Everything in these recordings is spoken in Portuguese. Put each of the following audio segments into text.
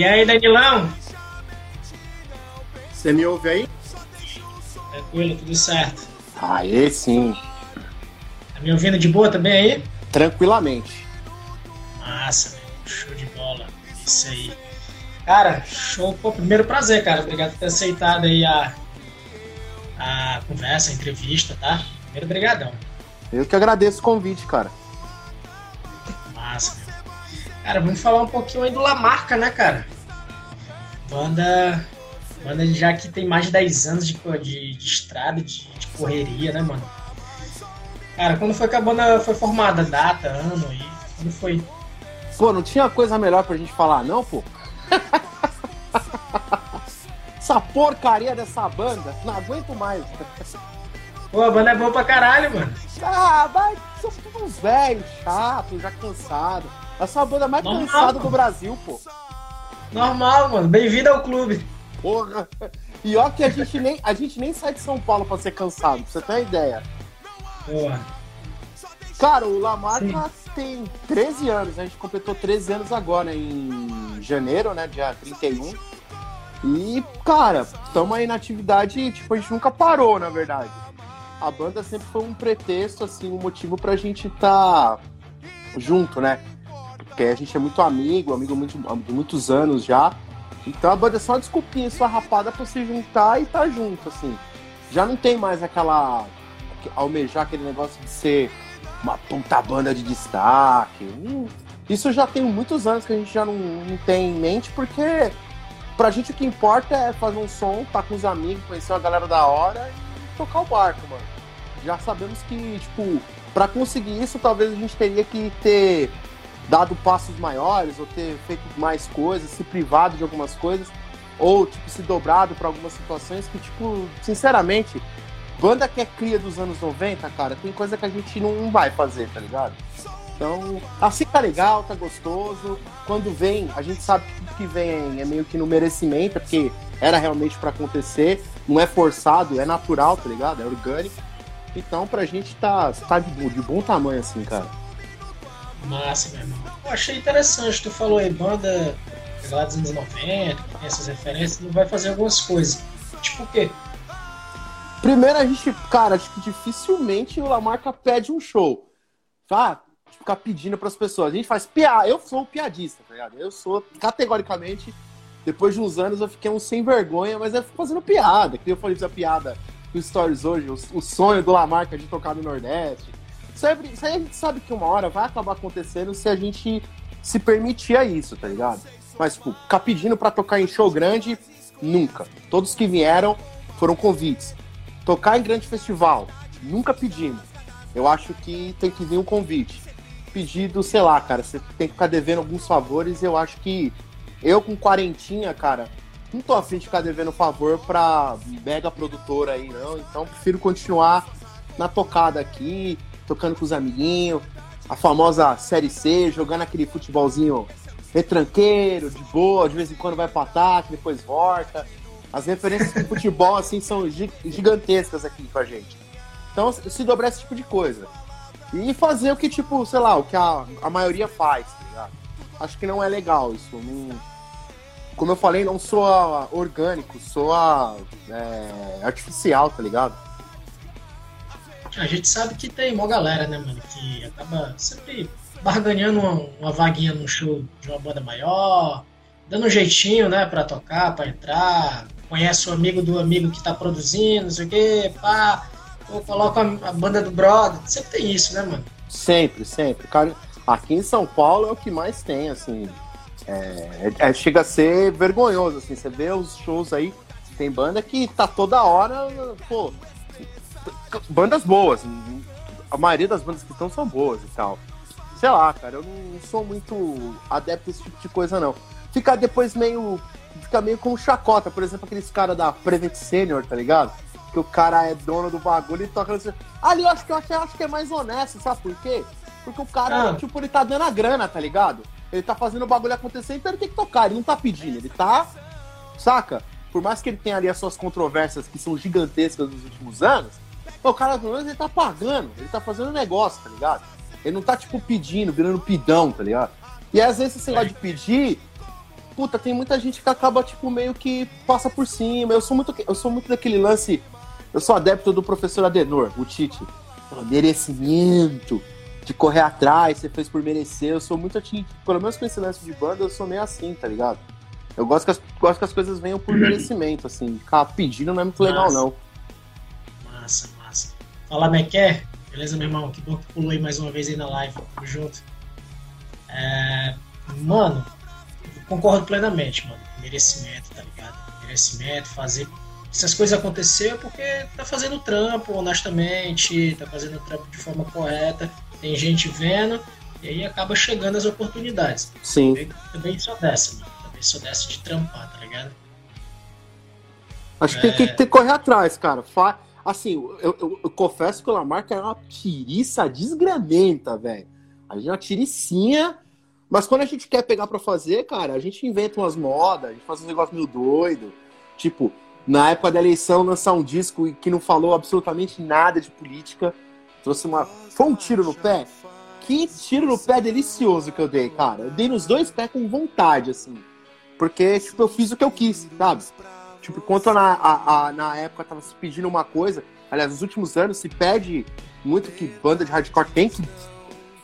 E aí, Danilão? Você me ouve aí? Tranquilo, tudo certo. Aê, sim. Tá me ouvindo de boa também aí? Tranquilamente. Massa, meu. Show de bola. Isso aí. Cara, show. Pô, primeiro prazer, cara. Obrigado por ter aceitado aí a, a conversa, a entrevista, tá? Primeiro, brigadão. Eu que agradeço o convite, cara. Massa. Cara, vamos falar um pouquinho aí do Lamarca, né, cara? Banda, banda já que tem mais de 10 anos de, de, de estrada, de, de, correria, né, mano? Cara, quando foi que a banda foi formada? Data, ano aí? Quando foi? Pô, não tinha coisa melhor pra gente falar, não, pô? Essa porcaria dessa banda, não aguento mais. Pô, a banda é boa pra caralho, mano. Ah, vai, são uns velhos, chatos, já cansados. Essa banda mais Normal, cansada mano. do Brasil, pô. Normal, mano. Bem-vindo ao clube. Porra. E ó que a gente nem, a gente nem sai de São Paulo pra ser cansado, pra você ter uma ideia. Porra. Cara, o Lamarca tem 13 anos, a gente completou 13 anos agora, em janeiro, né? Dia 31. E, cara, estamos aí na atividade, tipo, a gente nunca parou, na verdade. A banda sempre foi um pretexto, assim, um motivo pra gente estar junto, né? Porque a gente é muito amigo, amigo muito, de muitos anos já. Então a banda é só uma desculpinha, só rapada pra se juntar e tá junto, assim. Já não tem mais aquela. almejar aquele negócio de ser uma puta banda de destaque. Isso já tem muitos anos que a gente já não, não tem em mente, porque pra gente o que importa é fazer um som, tá com os amigos, conhecer uma galera da hora e tocar o barco, mano. Já sabemos que, tipo, pra conseguir isso, talvez a gente teria que ter dado passos maiores, ou ter feito mais coisas, se privado de algumas coisas, ou, tipo, se dobrado pra algumas situações que, tipo, sinceramente, banda que é cria dos anos 90, cara, tem coisa que a gente não vai fazer, tá ligado? Então, assim tá legal, tá gostoso. Quando vem, a gente sabe que tudo que vem é meio que no merecimento, porque era realmente pra acontecer, não é forçado, é natural, tá ligado? É orgânico. Então, pra gente tá, tá de, de bom tamanho, assim, cara. Massa, meu irmão. Eu achei interessante. Tu falou aí, banda lá dos anos 90, que tem essas referências, não vai fazer algumas coisas. Tipo o quê? Primeiro, a gente, cara, acho que dificilmente o Lamarca pede um show. Tá? Ficar pedindo pras pessoas. A gente faz piada. Eu sou um piadista, tá ligado? Eu sou, categoricamente, depois de uns anos, eu fiquei um sem vergonha, mas eu fico fazendo piada. Que eu falei essa piada no Stories hoje, o, o sonho do Lamarca de tocar no Nordeste. Aí, isso aí a gente sabe que uma hora vai acabar acontecendo se a gente se permitir isso, tá ligado? Mas, tipo, ficar pedindo pra tocar em show grande, nunca. Todos que vieram foram convites. Tocar em grande festival, nunca pedimos. Eu acho que tem que vir um convite. Pedido, sei lá, cara, você tem que ficar devendo alguns favores. Eu acho que eu com quarentinha, cara, não tô afim de ficar devendo favor pra mega produtora aí, não. Então prefiro continuar na tocada aqui, tocando com os amiguinhos, a famosa Série C, jogando aquele futebolzinho retranqueiro, de boa, de vez em quando vai pra ataque, depois volta. As referências do futebol, assim, são gi- gigantescas aqui com a gente. Então, se dobrar esse tipo de coisa. E fazer o que, tipo, sei lá, o que a, a maioria faz, tá? Acho que não é legal isso. Não... Como eu falei, não soa orgânico, soa é, artificial, tá ligado? A gente sabe que tem uma galera, né, mano, que acaba sempre barganhando uma, uma vaguinha num show de uma banda maior, dando um jeitinho, né, pra tocar, pra entrar, conhece o amigo do amigo que tá produzindo, não sei o quê, pá, ou coloca a, banda do brother. Sempre tem isso, né, mano? Sempre, sempre. Cara, aqui em São Paulo é o que mais tem, assim. É, é- chega a ser vergonhoso, assim. Você vê os shows aí, tem banda que tá toda hora, pô. Bandas boas. A maioria das bandas que estão são boas e tal. Sei lá, cara, eu não sou muito adepto a esse tipo de coisa, não. Fica depois meio. Fica meio com chacota, por exemplo, aqueles caras da Prevent Senior, tá ligado? Que o cara é dono do bagulho e toca. Ali eu acho que eu acho, eu acho que é mais honesto, sabe por quê? Porque o cara, Ah. tipo, ele tá dando a grana, tá ligado? Ele tá fazendo o bagulho acontecer, então ele tem que tocar, ele não tá pedindo, ele tá. Saca? Por mais que ele tenha ali as suas controvérsias que são gigantescas nos últimos anos, o cara, pelo menos, ele tá pagando, ele tá fazendo negócio, tá ligado? Ele não tá, tipo, pedindo, virando pidão, tá ligado? E às vezes esse negócio de pedir, puta, tem muita gente que acaba, tipo, meio que passa por cima. Eu sou muito, eu sou muito daquele lance. Eu sou adepto do professor Adenor, o Tite. Merecimento, de correr atrás, você fez por merecer. Eu sou muito assim, pelo menos com esse lance de banda, eu sou meio assim, tá ligado? Eu gosto que as, gosto que as coisas venham por merecimento, assim. Ficar pedindo não é muito legal, não. Fala, Mequer. Beleza, meu irmão? Que bom que pulou aí mais uma vez aí na live. Tamo junto. É... Mano, concordo plenamente, mano. Merecimento, tá ligado? Merecimento, fazer. Essas coisas aconteceram porque tá fazendo trampo honestamente, tá fazendo trampo de forma correta, tem gente vendo, e aí acaba chegando as oportunidades. Sim. Eu também sou dessa, mano. Também sou dessa de trampar, tá ligado? Acho é... que tem que correr atrás, cara. Assim, eu, eu, eu confesso que o Lamarca é uma tiriça desgramenta, velho. A gente é uma tiricinha mas quando a gente quer pegar para fazer, cara, a gente inventa umas modas, a gente faz uns negócios meio doido. Tipo, na época da eleição, lançar um disco que não falou absolutamente nada de política. Trouxe uma. Foi um tiro no pé? Que tiro no pé delicioso que eu dei, cara. Eu dei nos dois pés com vontade, assim. Porque, tipo, eu fiz o que eu quis, sabe? Tipo, enquanto na, a, a, na época tava se pedindo uma coisa, aliás, nos últimos anos se pede muito que banda de hardcore tem que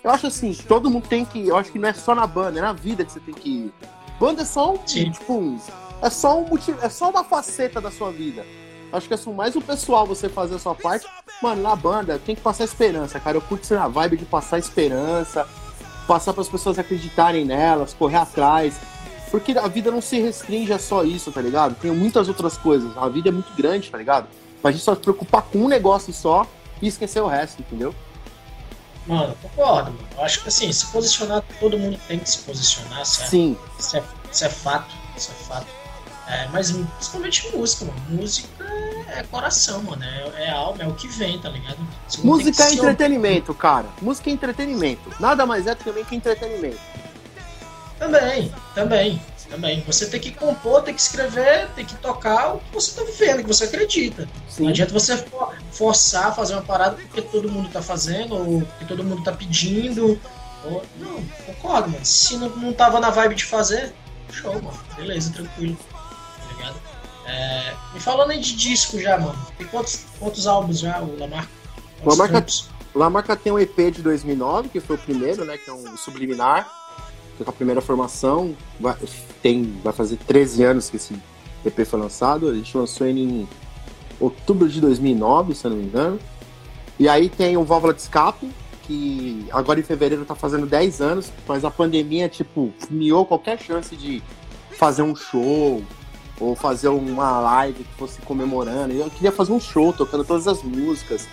eu acho assim, todo mundo tem que. Eu acho que não é só na banda, é na vida que você tem que ir. Banda é só um. Sim. Tipo, um, é só um motivo, é só uma faceta da sua vida. Acho que é só mais o pessoal você fazer a sua parte. Mano, na banda tem que passar esperança, cara. Eu curto ser na vibe de passar esperança, passar para as pessoas acreditarem nelas, correr atrás. Porque a vida não se restringe a só isso, tá ligado? Tem muitas outras coisas. A vida é muito grande, tá ligado? Pra gente só se preocupar com um negócio só e esquecer o resto, entendeu? Mano, concordo, mano. Eu acho que assim, se posicionar, todo mundo tem que se posicionar, certo? Sim. Isso é, isso é fato, isso é fato. É, mas principalmente música, mano. Música é coração, mano. É, é alma, é o que vem, tá ligado? Música é entretenimento, cara. Música é entretenimento. Nada mais é também que entretenimento. Também, também também. Você tem que compor, tem que escrever, tem que tocar o que você está vivendo, que você acredita. Sim. Não adianta você forçar a fazer uma parada porque todo mundo está fazendo, ou porque todo mundo está pedindo. Ou... Não, concordo, mano. Se não, não tava na vibe de fazer, show, mano. Beleza, tranquilo. Tá ligado? É... Me falando aí de disco já, mano. Tem quantos, quantos álbuns já, o Lamarca? Lamarca, Lamarca tem um EP de 2009, que foi o primeiro, né? Que é um subliminar com a primeira formação. Vai, tem, vai fazer 13 anos que esse EP foi lançado. A gente lançou ele em outubro de 2009, se eu não me engano. E aí tem o Válvula de Escape, que agora em fevereiro tá fazendo 10 anos, mas a pandemia, tipo, miou qualquer chance de fazer um show ou fazer uma live que fosse comemorando. Eu queria fazer um show tocando todas as músicas.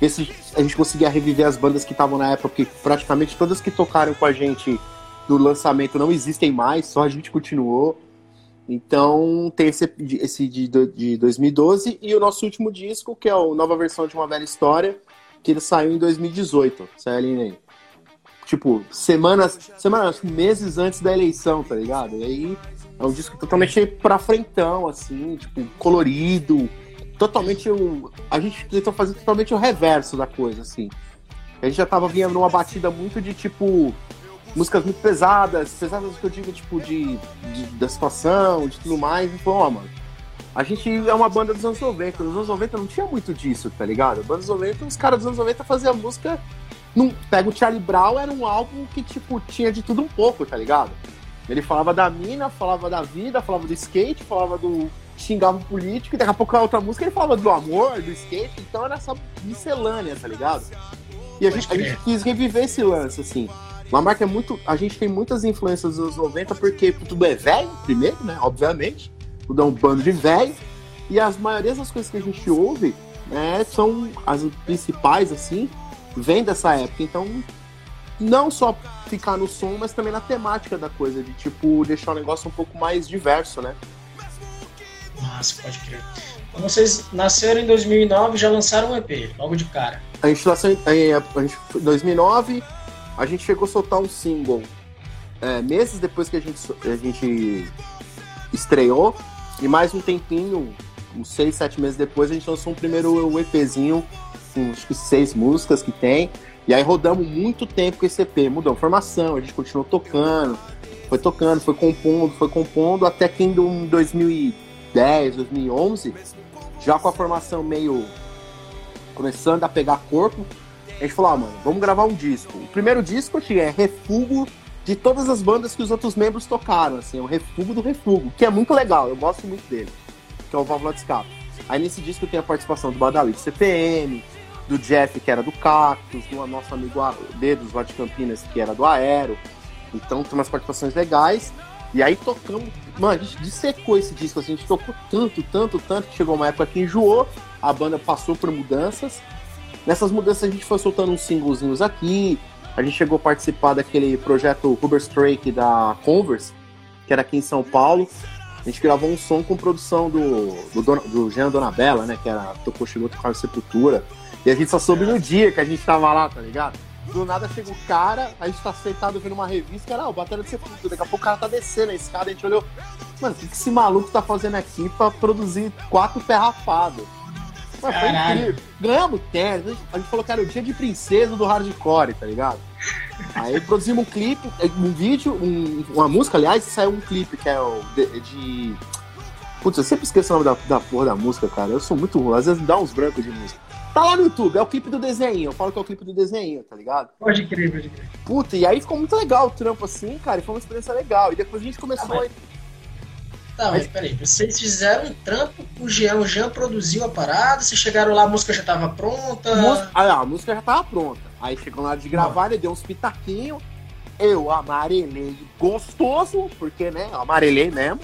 Ver se a gente conseguia reviver as bandas que estavam na época, porque praticamente todas que tocaram com a gente do lançamento não existem mais, só a gente continuou. Então tem esse, esse de, de 2012 e o nosso último disco, que é a nova versão de uma velha história, que ele saiu em 2018, Celine. Tipo, semanas, semanas, meses antes da eleição, tá ligado? E aí é um disco totalmente pra frentão, assim, tipo, colorido, totalmente o. A gente tentou fazer totalmente o reverso da coisa, assim. A gente já tava vindo numa batida muito de tipo músicas muito pesadas, pesadas que eu digo, tipo, de, de da situação, de tudo mais. E falou, ó, mano, a gente é uma banda dos anos 90. Nos anos 90 não tinha muito disso, tá ligado? Banda dos 90, os caras dos anos 90 faziam música. Num, pega o Charlie Brown, era um álbum que, tipo, tinha de tudo um pouco, tá ligado? Ele falava da mina, falava da vida, falava do skate, falava do. xingava o político, e daqui a pouco a outra música ele falava do amor, do skate, então era essa miscelânea, tá ligado? E a gente, a gente quis reviver esse lance, assim. Lamarck é muito. A gente tem muitas influências dos anos 90 porque tudo é velho, primeiro, né? Obviamente. Tudo é um bando de velho. E as maiorias das coisas que a gente ouve né, são as principais, assim, vêm dessa época. Então, não só ficar no som, mas também na temática da coisa, de tipo, deixar o negócio um pouco mais diverso, né? Nossa, pode crer. Então, vocês nasceram em 2009 e já lançaram um EP, logo de cara. A gente lançou em, em 2009, a gente chegou a soltar um single é, meses depois que a gente, a gente estreou, e mais um tempinho, uns seis, sete meses depois, a gente lançou um primeiro EPzinho, com acho que seis músicas que tem. E aí rodamos muito tempo com esse EP, mudamos formação, a gente continuou tocando, Foi tocando, foi compondo, foi compondo, até que em 2010, 2011, já com a formação meio começando a pegar corpo, a gente falou, ah, mano, vamos gravar um disco. O primeiro disco assim, é refugo de todas as bandas que os outros membros tocaram, assim, é o refugo do refugo, que é muito legal, eu gosto muito dele, que é o Válvula de Escape. Aí nesse disco tem a participação do Badawi do CPM, do Jeff, que era do Cactus, do nosso amigo Dedos lá de Campinas, que era do Aero. Então tem umas participações legais. E aí tocamos. Mano, a gente dissecou esse disco, assim, a gente tocou tanto, tanto, tanto, que chegou uma época que enjoou, a banda passou por mudanças. Nessas mudanças a gente foi soltando uns singlezinhos aqui. A gente chegou a participar daquele projeto Uber Strike da Converse, que era aqui em São Paulo. A gente gravou um som com produção do, do, do Jean Donabella, né? Que era Tocou Chegou Tocar Sepultura. E a gente só soube no dia que a gente tava lá, tá ligado? Do nada chega o cara, a gente tá sentado vendo uma revista, era, ah, o Batalha de Sepultura. Daqui a pouco o cara tá descendo a escada, a gente olhou, mano, o que, que esse maluco tá fazendo aqui pra produzir quatro pé Mano, foi incrível. Ganhamos tênis, a gente falou que era o dia de princesa do hardcore, tá ligado? Aí produzimos um clipe, um vídeo, um, uma música, aliás, saiu um clipe que é o de, de... Putz, eu sempre esqueço o nome da, da porra da música, cara. Eu sou muito ruim, às vezes dá uns brancos de música. Tá lá no YouTube, é o clipe do desenho. Eu falo que é o clipe do desenho, tá ligado? Pode crer, pode crer. Puta, e aí ficou muito legal o trampo assim, cara, e foi uma experiência legal. E depois a gente começou ah, mas... a. Tá, mas peraí, vocês fizeram um trampo, o Jean, o Jean produziu a parada, vocês chegaram lá, a música já tava pronta? Música... Ah, a música já tava pronta. Aí chegou na hora de gravar, ele deu uns pitaquinhos, eu amarelei gostoso, porque, né, eu amarelei mesmo.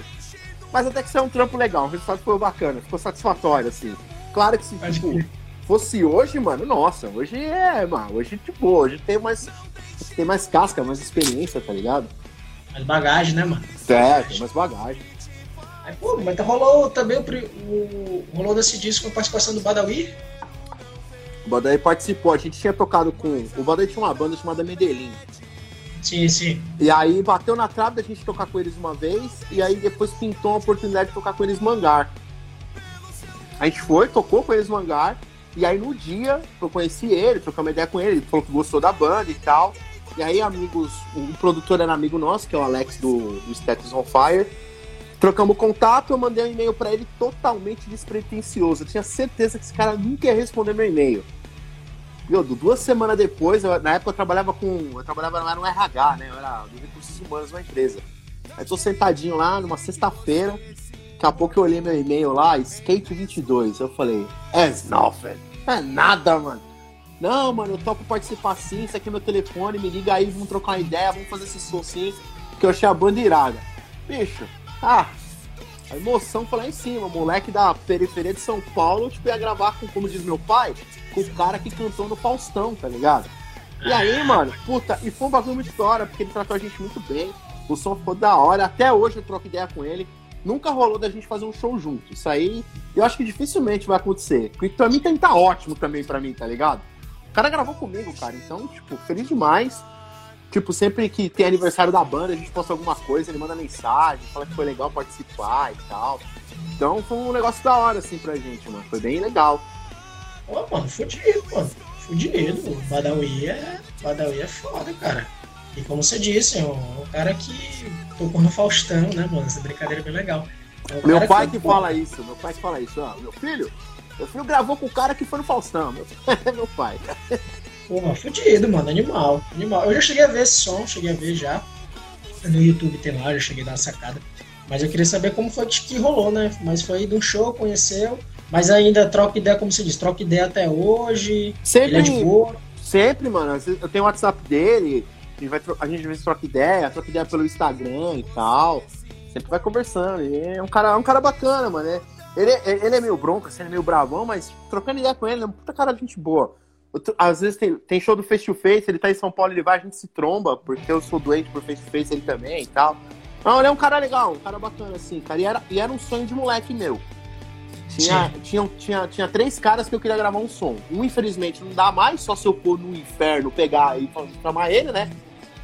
Mas até que saiu um trampo legal, o resultado foi bacana, ficou satisfatório, assim. Claro que se, tipo, fosse hoje, mano, nossa, hoje é, mano, hoje, tipo, hoje tem mais, tem mais casca, mais experiência, tá ligado? Mais bagagem, né, mano? É, tem mais bagagem. Aí, pô, mas rolou também o, o rolou desse disco com a participação do Badawi? O Badawi participou, a gente tinha tocado com. O Badawi tinha uma banda chamada Medellín. Sim, sim. E aí bateu na trave da gente tocar com eles uma vez, e aí depois pintou a oportunidade de tocar com eles Mangar. A gente foi, tocou com eles Mangar, e aí no dia eu conheci ele, trocamos uma ideia com ele, ele falou que gostou da banda e tal. E aí, amigos, o produtor era amigo nosso, que é o Alex do, do Status on Fire. Trocamos contato, eu mandei um e-mail para ele totalmente despretensioso. Eu tinha certeza que esse cara nunca ia responder meu e-mail. Meu, duas semanas depois, eu, na época eu trabalhava com. Eu trabalhava, era no RH, né? Eu era dos recursos humanos uma empresa. Aí tô sentadinho lá numa sexta-feira, Daqui a pouco eu olhei meu e-mail lá, Skate 22. Eu falei, é velho. É nada, mano. Não, mano, eu topo participar sim. Isso aqui é meu telefone. Me liga aí, vamos trocar uma ideia. Vamos fazer esse som sim. Que eu achei a banda irada. Bicho, ah, a emoção foi lá em cima. O moleque da periferia de São Paulo, tipo, ia gravar com, como diz meu pai, com o cara que cantou no Faustão, tá ligado? E aí, mano, puta, e foi um bagulho muito hora, porque ele tratou a gente muito bem. O som ficou da hora. Até hoje eu troco ideia com ele nunca rolou da gente fazer um show junto. Isso aí, eu acho que dificilmente vai acontecer. Porque pra mim tem tá ótimo também pra mim, tá ligado? O cara gravou comigo, cara. Então, tipo, feliz demais. Tipo, sempre que tem aniversário da banda, a gente posta alguma coisa, ele manda mensagem, fala que foi legal participar e tal. Então foi um negócio da hora, assim, pra gente, mano. Foi bem legal. Pô, mano, fudido, mano. Fudido. O Badawi é. Badawi é foda, cara. E como você disse, é um, cara que tocou no Faustão, né, mano? Essa brincadeira é bem legal. É meu pai que, que fala isso, meu pai que fala isso, ó, meu filho, meu filho gravou com o cara que foi no Faustão, meu, meu pai. Pô, fudido, mano, animal, animal. Eu já cheguei a ver esse som, cheguei a ver já. No YouTube tem lá, já cheguei a dar uma sacada. Mas eu queria saber como foi que rolou, né? Mas foi de um show, conheceu, mas ainda troca ideia, como você diz, troca ideia até hoje. Sempre, é de boa. Sempre, mano. Eu tenho o WhatsApp dele, gente vai a gente às vezes troca ideia, troca ideia pelo Instagram e tal. Sempre vai conversando. É um cara, é um cara bacana, mano. É, ele, ele é meio bronco, assim, ele é meio bravão, mas trocando ideia com ele, ele é uma puta cara de gente boa. Às vezes tem, tem show do Face to Face, ele tá em São Paulo, ele vai, a gente se tromba, porque eu sou doente por Face to Face, ele também e tal. Não, ele é um cara legal, um cara bacana, assim, cara. E era, e era um sonho de moleque meu. Tinha, tinha, tinha, tinha três caras que eu queria gravar um som. Um, infelizmente, não dá mais, só se eu for no inferno pegar e chamar ele, né?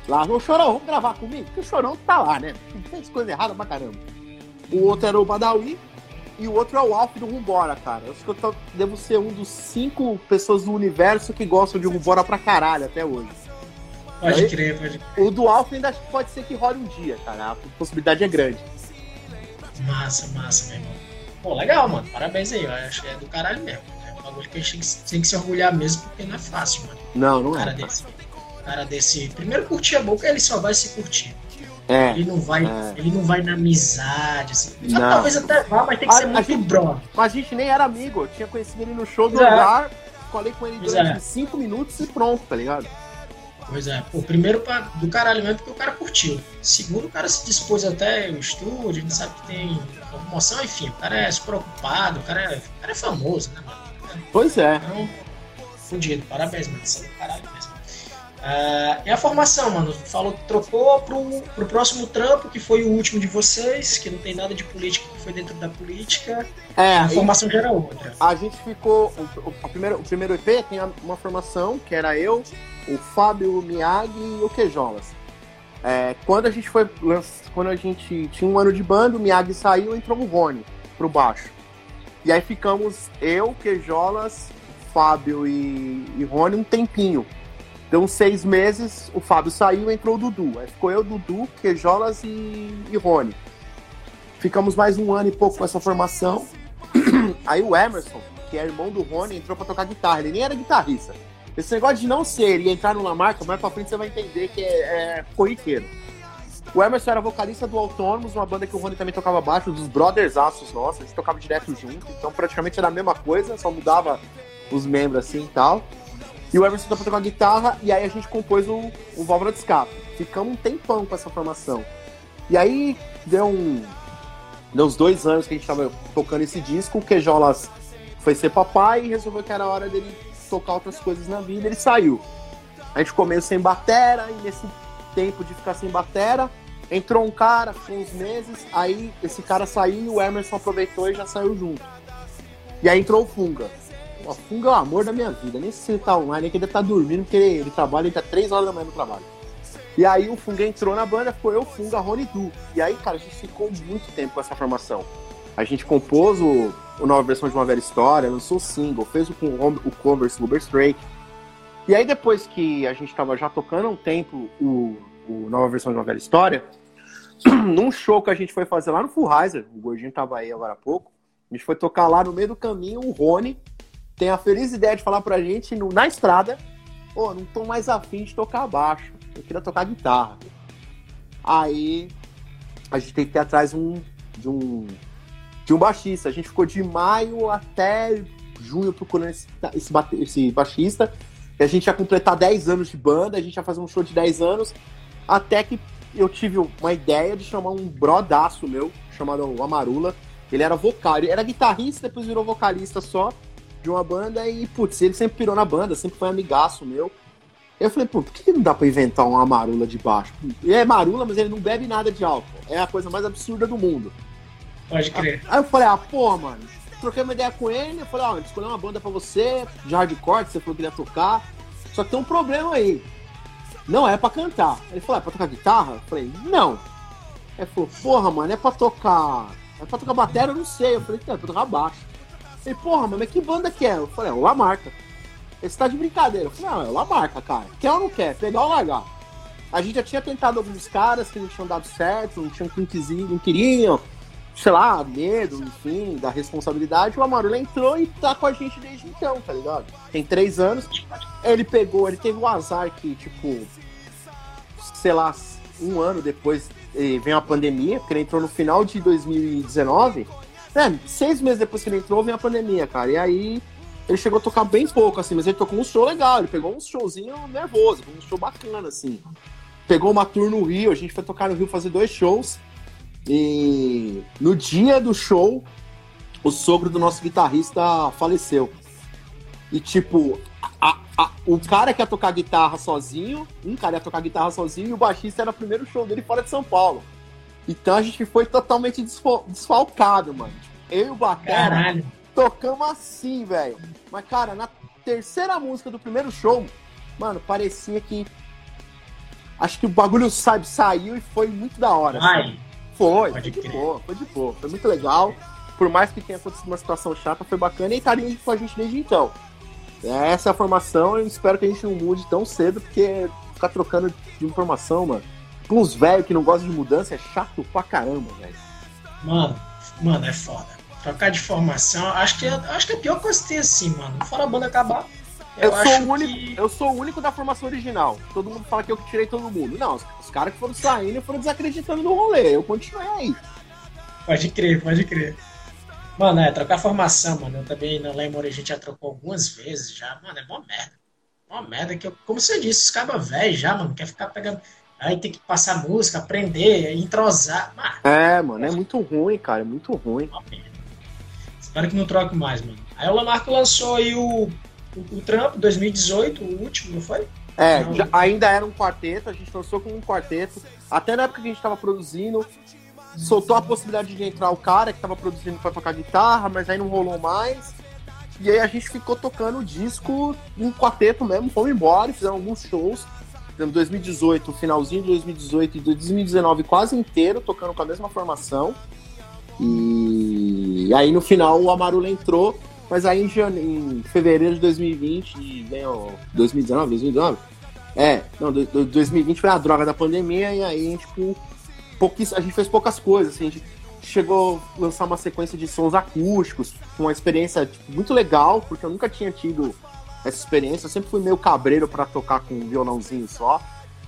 Lá no Chorão, vamos gravar comigo? Porque o Chorão tá lá, né? Fez coisa errada pra caramba. O outro era o Badawi e o outro é o Alf do Rumbora, cara. Eu acho que eu tô, devo ser um dos cinco pessoas do universo que gostam de Rumbora pra caralho até hoje. Pode Aí, crer, pode crer. O do Alfa ainda pode ser que role um dia, cara. A possibilidade é grande. Massa, massa, meu irmão. Pô, legal, mano. Parabéns aí. Eu acho que é do caralho mesmo. É um bagulho que a gente tem que se orgulhar mesmo, porque não é fácil, mano. Não, não é. Cara desse, cara desse. Primeiro curtir a boca, ele só vai se curtir. É, ele não vai, é. ele não vai na amizade, assim. Só não. talvez até vá, mas tem que a, ser muito gente, Mas a gente nem era amigo, eu tinha conhecido ele no show do é. lugar, falei com ele durante 5 é. minutos e pronto, tá ligado? Pois é, o primeiro pra, do caralho mesmo porque o cara curtiu. Segundo, o cara se dispôs até o estúdio, gente sabe que tem promoção, enfim, o cara é super ocupado, o cara é, o cara é famoso, né, mano? Pois é. Então, fudido, parabéns, mano, isso é do caralho. Uh, e a formação, mano, falou que trocou pro, pro próximo trampo, que foi o último de vocês, que não tem nada de política que foi dentro da política. É, a formação já era outra. A gente ficou. O, o, primeiro, o primeiro EP tem uma formação que era eu, o Fábio Miyagi e o Quejolas. É, quando a gente foi. Quando a gente tinha um ano de banda, o Miyagi saiu entrou o Rony pro baixo. E aí ficamos eu, Quejolas, Fábio e, e Rony um tempinho. Deu uns seis meses, o Fábio saiu entrou o Dudu. Aí ficou eu, Dudu, Quejolas e, e Rony. Ficamos mais um ano e pouco com essa formação. Aí o Emerson, que é irmão do Rony, entrou para tocar guitarra. Ele nem era guitarrista. Esse negócio de não ser e entrar numa marca, mais pra frente você vai entender que é, é corriqueiro. O Emerson era vocalista do Autônomos, uma banda que o Rony também tocava baixo, dos Brothers Aços nossos, eles tocavam direto junto, então praticamente era a mesma coisa, só mudava os membros assim e tal. E o Emerson tocou tocar guitarra, e aí a gente compôs o, o Válvula de Escape. Ficamos um tempão com essa formação. E aí deu um. Deu uns dois anos que a gente tava tocando esse disco, o Quejolas foi ser papai e resolveu que era hora dele tocar outras coisas na vida, ele saiu. A gente meio sem batera, e nesse tempo de ficar sem batera, entrou um cara, ficou uns meses, aí esse cara saiu o Emerson aproveitou e já saiu junto. E aí entrou o Funga. O Funga é o amor da minha vida, nem se ele tá online, nem que ele tá dormindo, porque ele, ele trabalha, ele tá 3 horas da manhã no trabalho. E aí o Funga entrou na banda, foi eu, Funga, Rony Du. E aí, cara, a gente ficou muito tempo com essa formação. A gente compôs o, o nova versão de uma velha história, lançou o single, fez o, o cover Silver Straight. E aí depois que a gente estava já tocando um tempo o, o nova versão de uma velha história, num show que a gente foi fazer lá no Full Riser, o Gordinho tava aí agora há pouco, a gente foi tocar lá no meio do caminho, o Rony tem a feliz ideia de falar pra gente no, na estrada, pô, oh, não tô mais afim de tocar baixo, eu queria tocar guitarra. Aí a gente tem que ir atrás um, de um de um baixista. A gente ficou de maio até junho procurando esse, esse, esse baixista. E a gente ia completar 10 anos de banda, a gente ia fazer um show de 10 anos, até que eu tive uma ideia de chamar um brodaço meu, chamado Amarula. Ele era vocal, ele era guitarrista, depois virou vocalista só de uma banda e, putz, ele sempre pirou na banda, sempre foi amigaço meu. Eu falei, pô, por que não dá pra inventar uma marula de baixo? Ele é marula, mas ele não bebe nada de álcool. É a coisa mais absurda do mundo. Pode crer. Aí eu falei, ah, pô, mano, troquei uma ideia com ele, eu falei, ó, oh, escolhi uma banda pra você, de hardcore, que você falou que ia tocar. Só que tem um problema aí. Não é pra cantar. Ele falou, é pra tocar guitarra? Eu falei, não. Ele falou, porra, mano, é pra tocar. É pra tocar bateria? Eu não sei. Eu falei, é pra tocar baixo. Ele, porra, mas que banda que é? Eu falei, é o Lamarca. Ele tá de brincadeira. Eu falei, não, é o Lamarca, cara. Quer ou não quer? Pegar ou largar? A gente já tinha tentado alguns caras que não tinham dado certo, não tinham não queriam sei lá, medo, enfim, da responsabilidade, o Amarula entrou e tá com a gente desde então, tá ligado? Tem três anos. Ele pegou, ele teve o um azar que, tipo, sei lá, um ano depois vem a pandemia, porque ele entrou no final de 2019. É, seis meses depois que ele entrou, vem a pandemia, cara. E aí ele chegou a tocar bem pouco, assim, mas ele tocou um show legal, ele pegou um showzinho nervoso, um show bacana, assim. Pegou uma tour no Rio, a gente foi tocar no Rio fazer dois shows. E no dia do show, o sogro do nosso guitarrista faleceu. E tipo, a, a, o cara que ia tocar guitarra sozinho, um cara ia tocar guitarra sozinho e o baixista era o primeiro show dele fora de São Paulo. Então a gente foi totalmente desfalcado, mano. Eu e o Batera tocamos assim, velho. Mas, cara, na terceira música do primeiro show, mano, parecia que. Acho que o bagulho sabe, saiu e foi muito da hora. Ai. Foi, foi de boa, foi de boa. Foi muito legal. Por mais que tenha acontecido uma situação chata, foi bacana e ali com a gente desde então. Essa é a formação, eu espero que a gente não mude tão cedo, porque ficar trocando de informação, mano. Com uns velhos que não gostam de mudança é chato pra caramba, velho. Mano, mano, é foda. Trocar de formação, acho que, acho que é a pior coisa que tem assim, mano. Fora a banda acabar. Eu, eu sou o único, que... eu sou o único da formação original. Todo mundo fala que eu tirei todo mundo. Não, os, os caras que foram saindo foram desacreditando no rolê. Eu continuei aí. Pode crer, pode crer. Mano, é, trocar formação, mano. Eu também não lembro, a gente já trocou algumas vezes já. Mano, é uma merda. Uma merda que, eu, como você disse, os cabas velhos já, mano, quer ficar pegando. Aí tem que passar música, aprender, entrosar. Mano, é, mano, é muito ruim, cara, é muito ruim. Espero que não troque mais, mano. Aí o Lamarco lançou aí o, o, o Trump 2018, o último, não foi? É, já, ainda era um quarteto, a gente lançou como um quarteto. Até na época que a gente tava produzindo, soltou a possibilidade de entrar o cara que tava produzindo para tocar guitarra, mas aí não rolou mais. E aí a gente ficou tocando o disco em quarteto mesmo, fomos embora, fizemos alguns shows. Em 2018, finalzinho de 2018 e 2019 quase inteiro, tocando com a mesma formação. E aí no final o Amarula entrou, mas aí em, jane... em fevereiro de 2020, veio 2019, 2019? É, não, 2020 foi a droga da pandemia e aí, tipo, pouquíssimo, a gente fez poucas coisas, assim, a gente chegou a lançar uma sequência de sons acústicos, uma experiência tipo, muito legal, porque eu nunca tinha tido essa experiência, eu sempre fui meio cabreiro para tocar com um violãozinho só,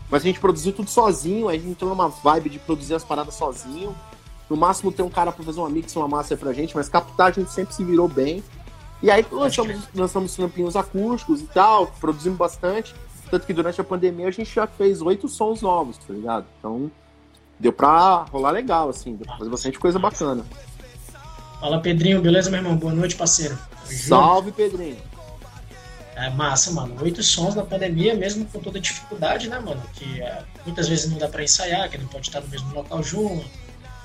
mas a gente produziu tudo sozinho, a gente entrou numa vibe de produzir as paradas sozinho, no máximo ter um cara para fazer uma mix, uma massa pra gente, mas captar a gente sempre se virou bem, e aí lançamos, lançamos trampinhos acústicos e tal, produzimos bastante, tanto que durante a pandemia a gente já fez oito sons novos, tá ligado? Então deu pra rolar legal, assim, deu pra fazer bastante coisa bacana. Fala Pedrinho, beleza, meu irmão? Boa noite, parceiro. Salve, Pedrinho. É massa, mano. Oito sons na pandemia, mesmo com toda dificuldade, né, mano? Que é, muitas vezes não dá pra ensaiar, que não pode estar no mesmo local junto.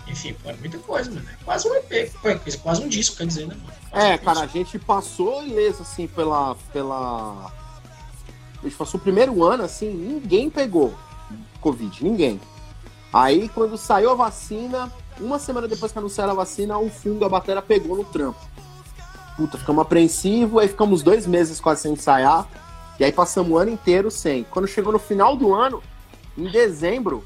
Enfim, pô, é muita coisa, mano. É quase um EP, quase um disco, quer dizer, né, mano? Quase é, cara, a gente passou ileso, assim, pela, pela. A gente passou o primeiro ano, assim, ninguém pegou Covid, ninguém. Aí, quando saiu a vacina, uma semana depois que anunciaram a vacina, o fungo, a bateria pegou no trampo. Puta, ficamos apreensivos, aí ficamos dois meses quase sem ensaiar, e aí passamos o ano inteiro sem. Quando chegou no final do ano, em dezembro,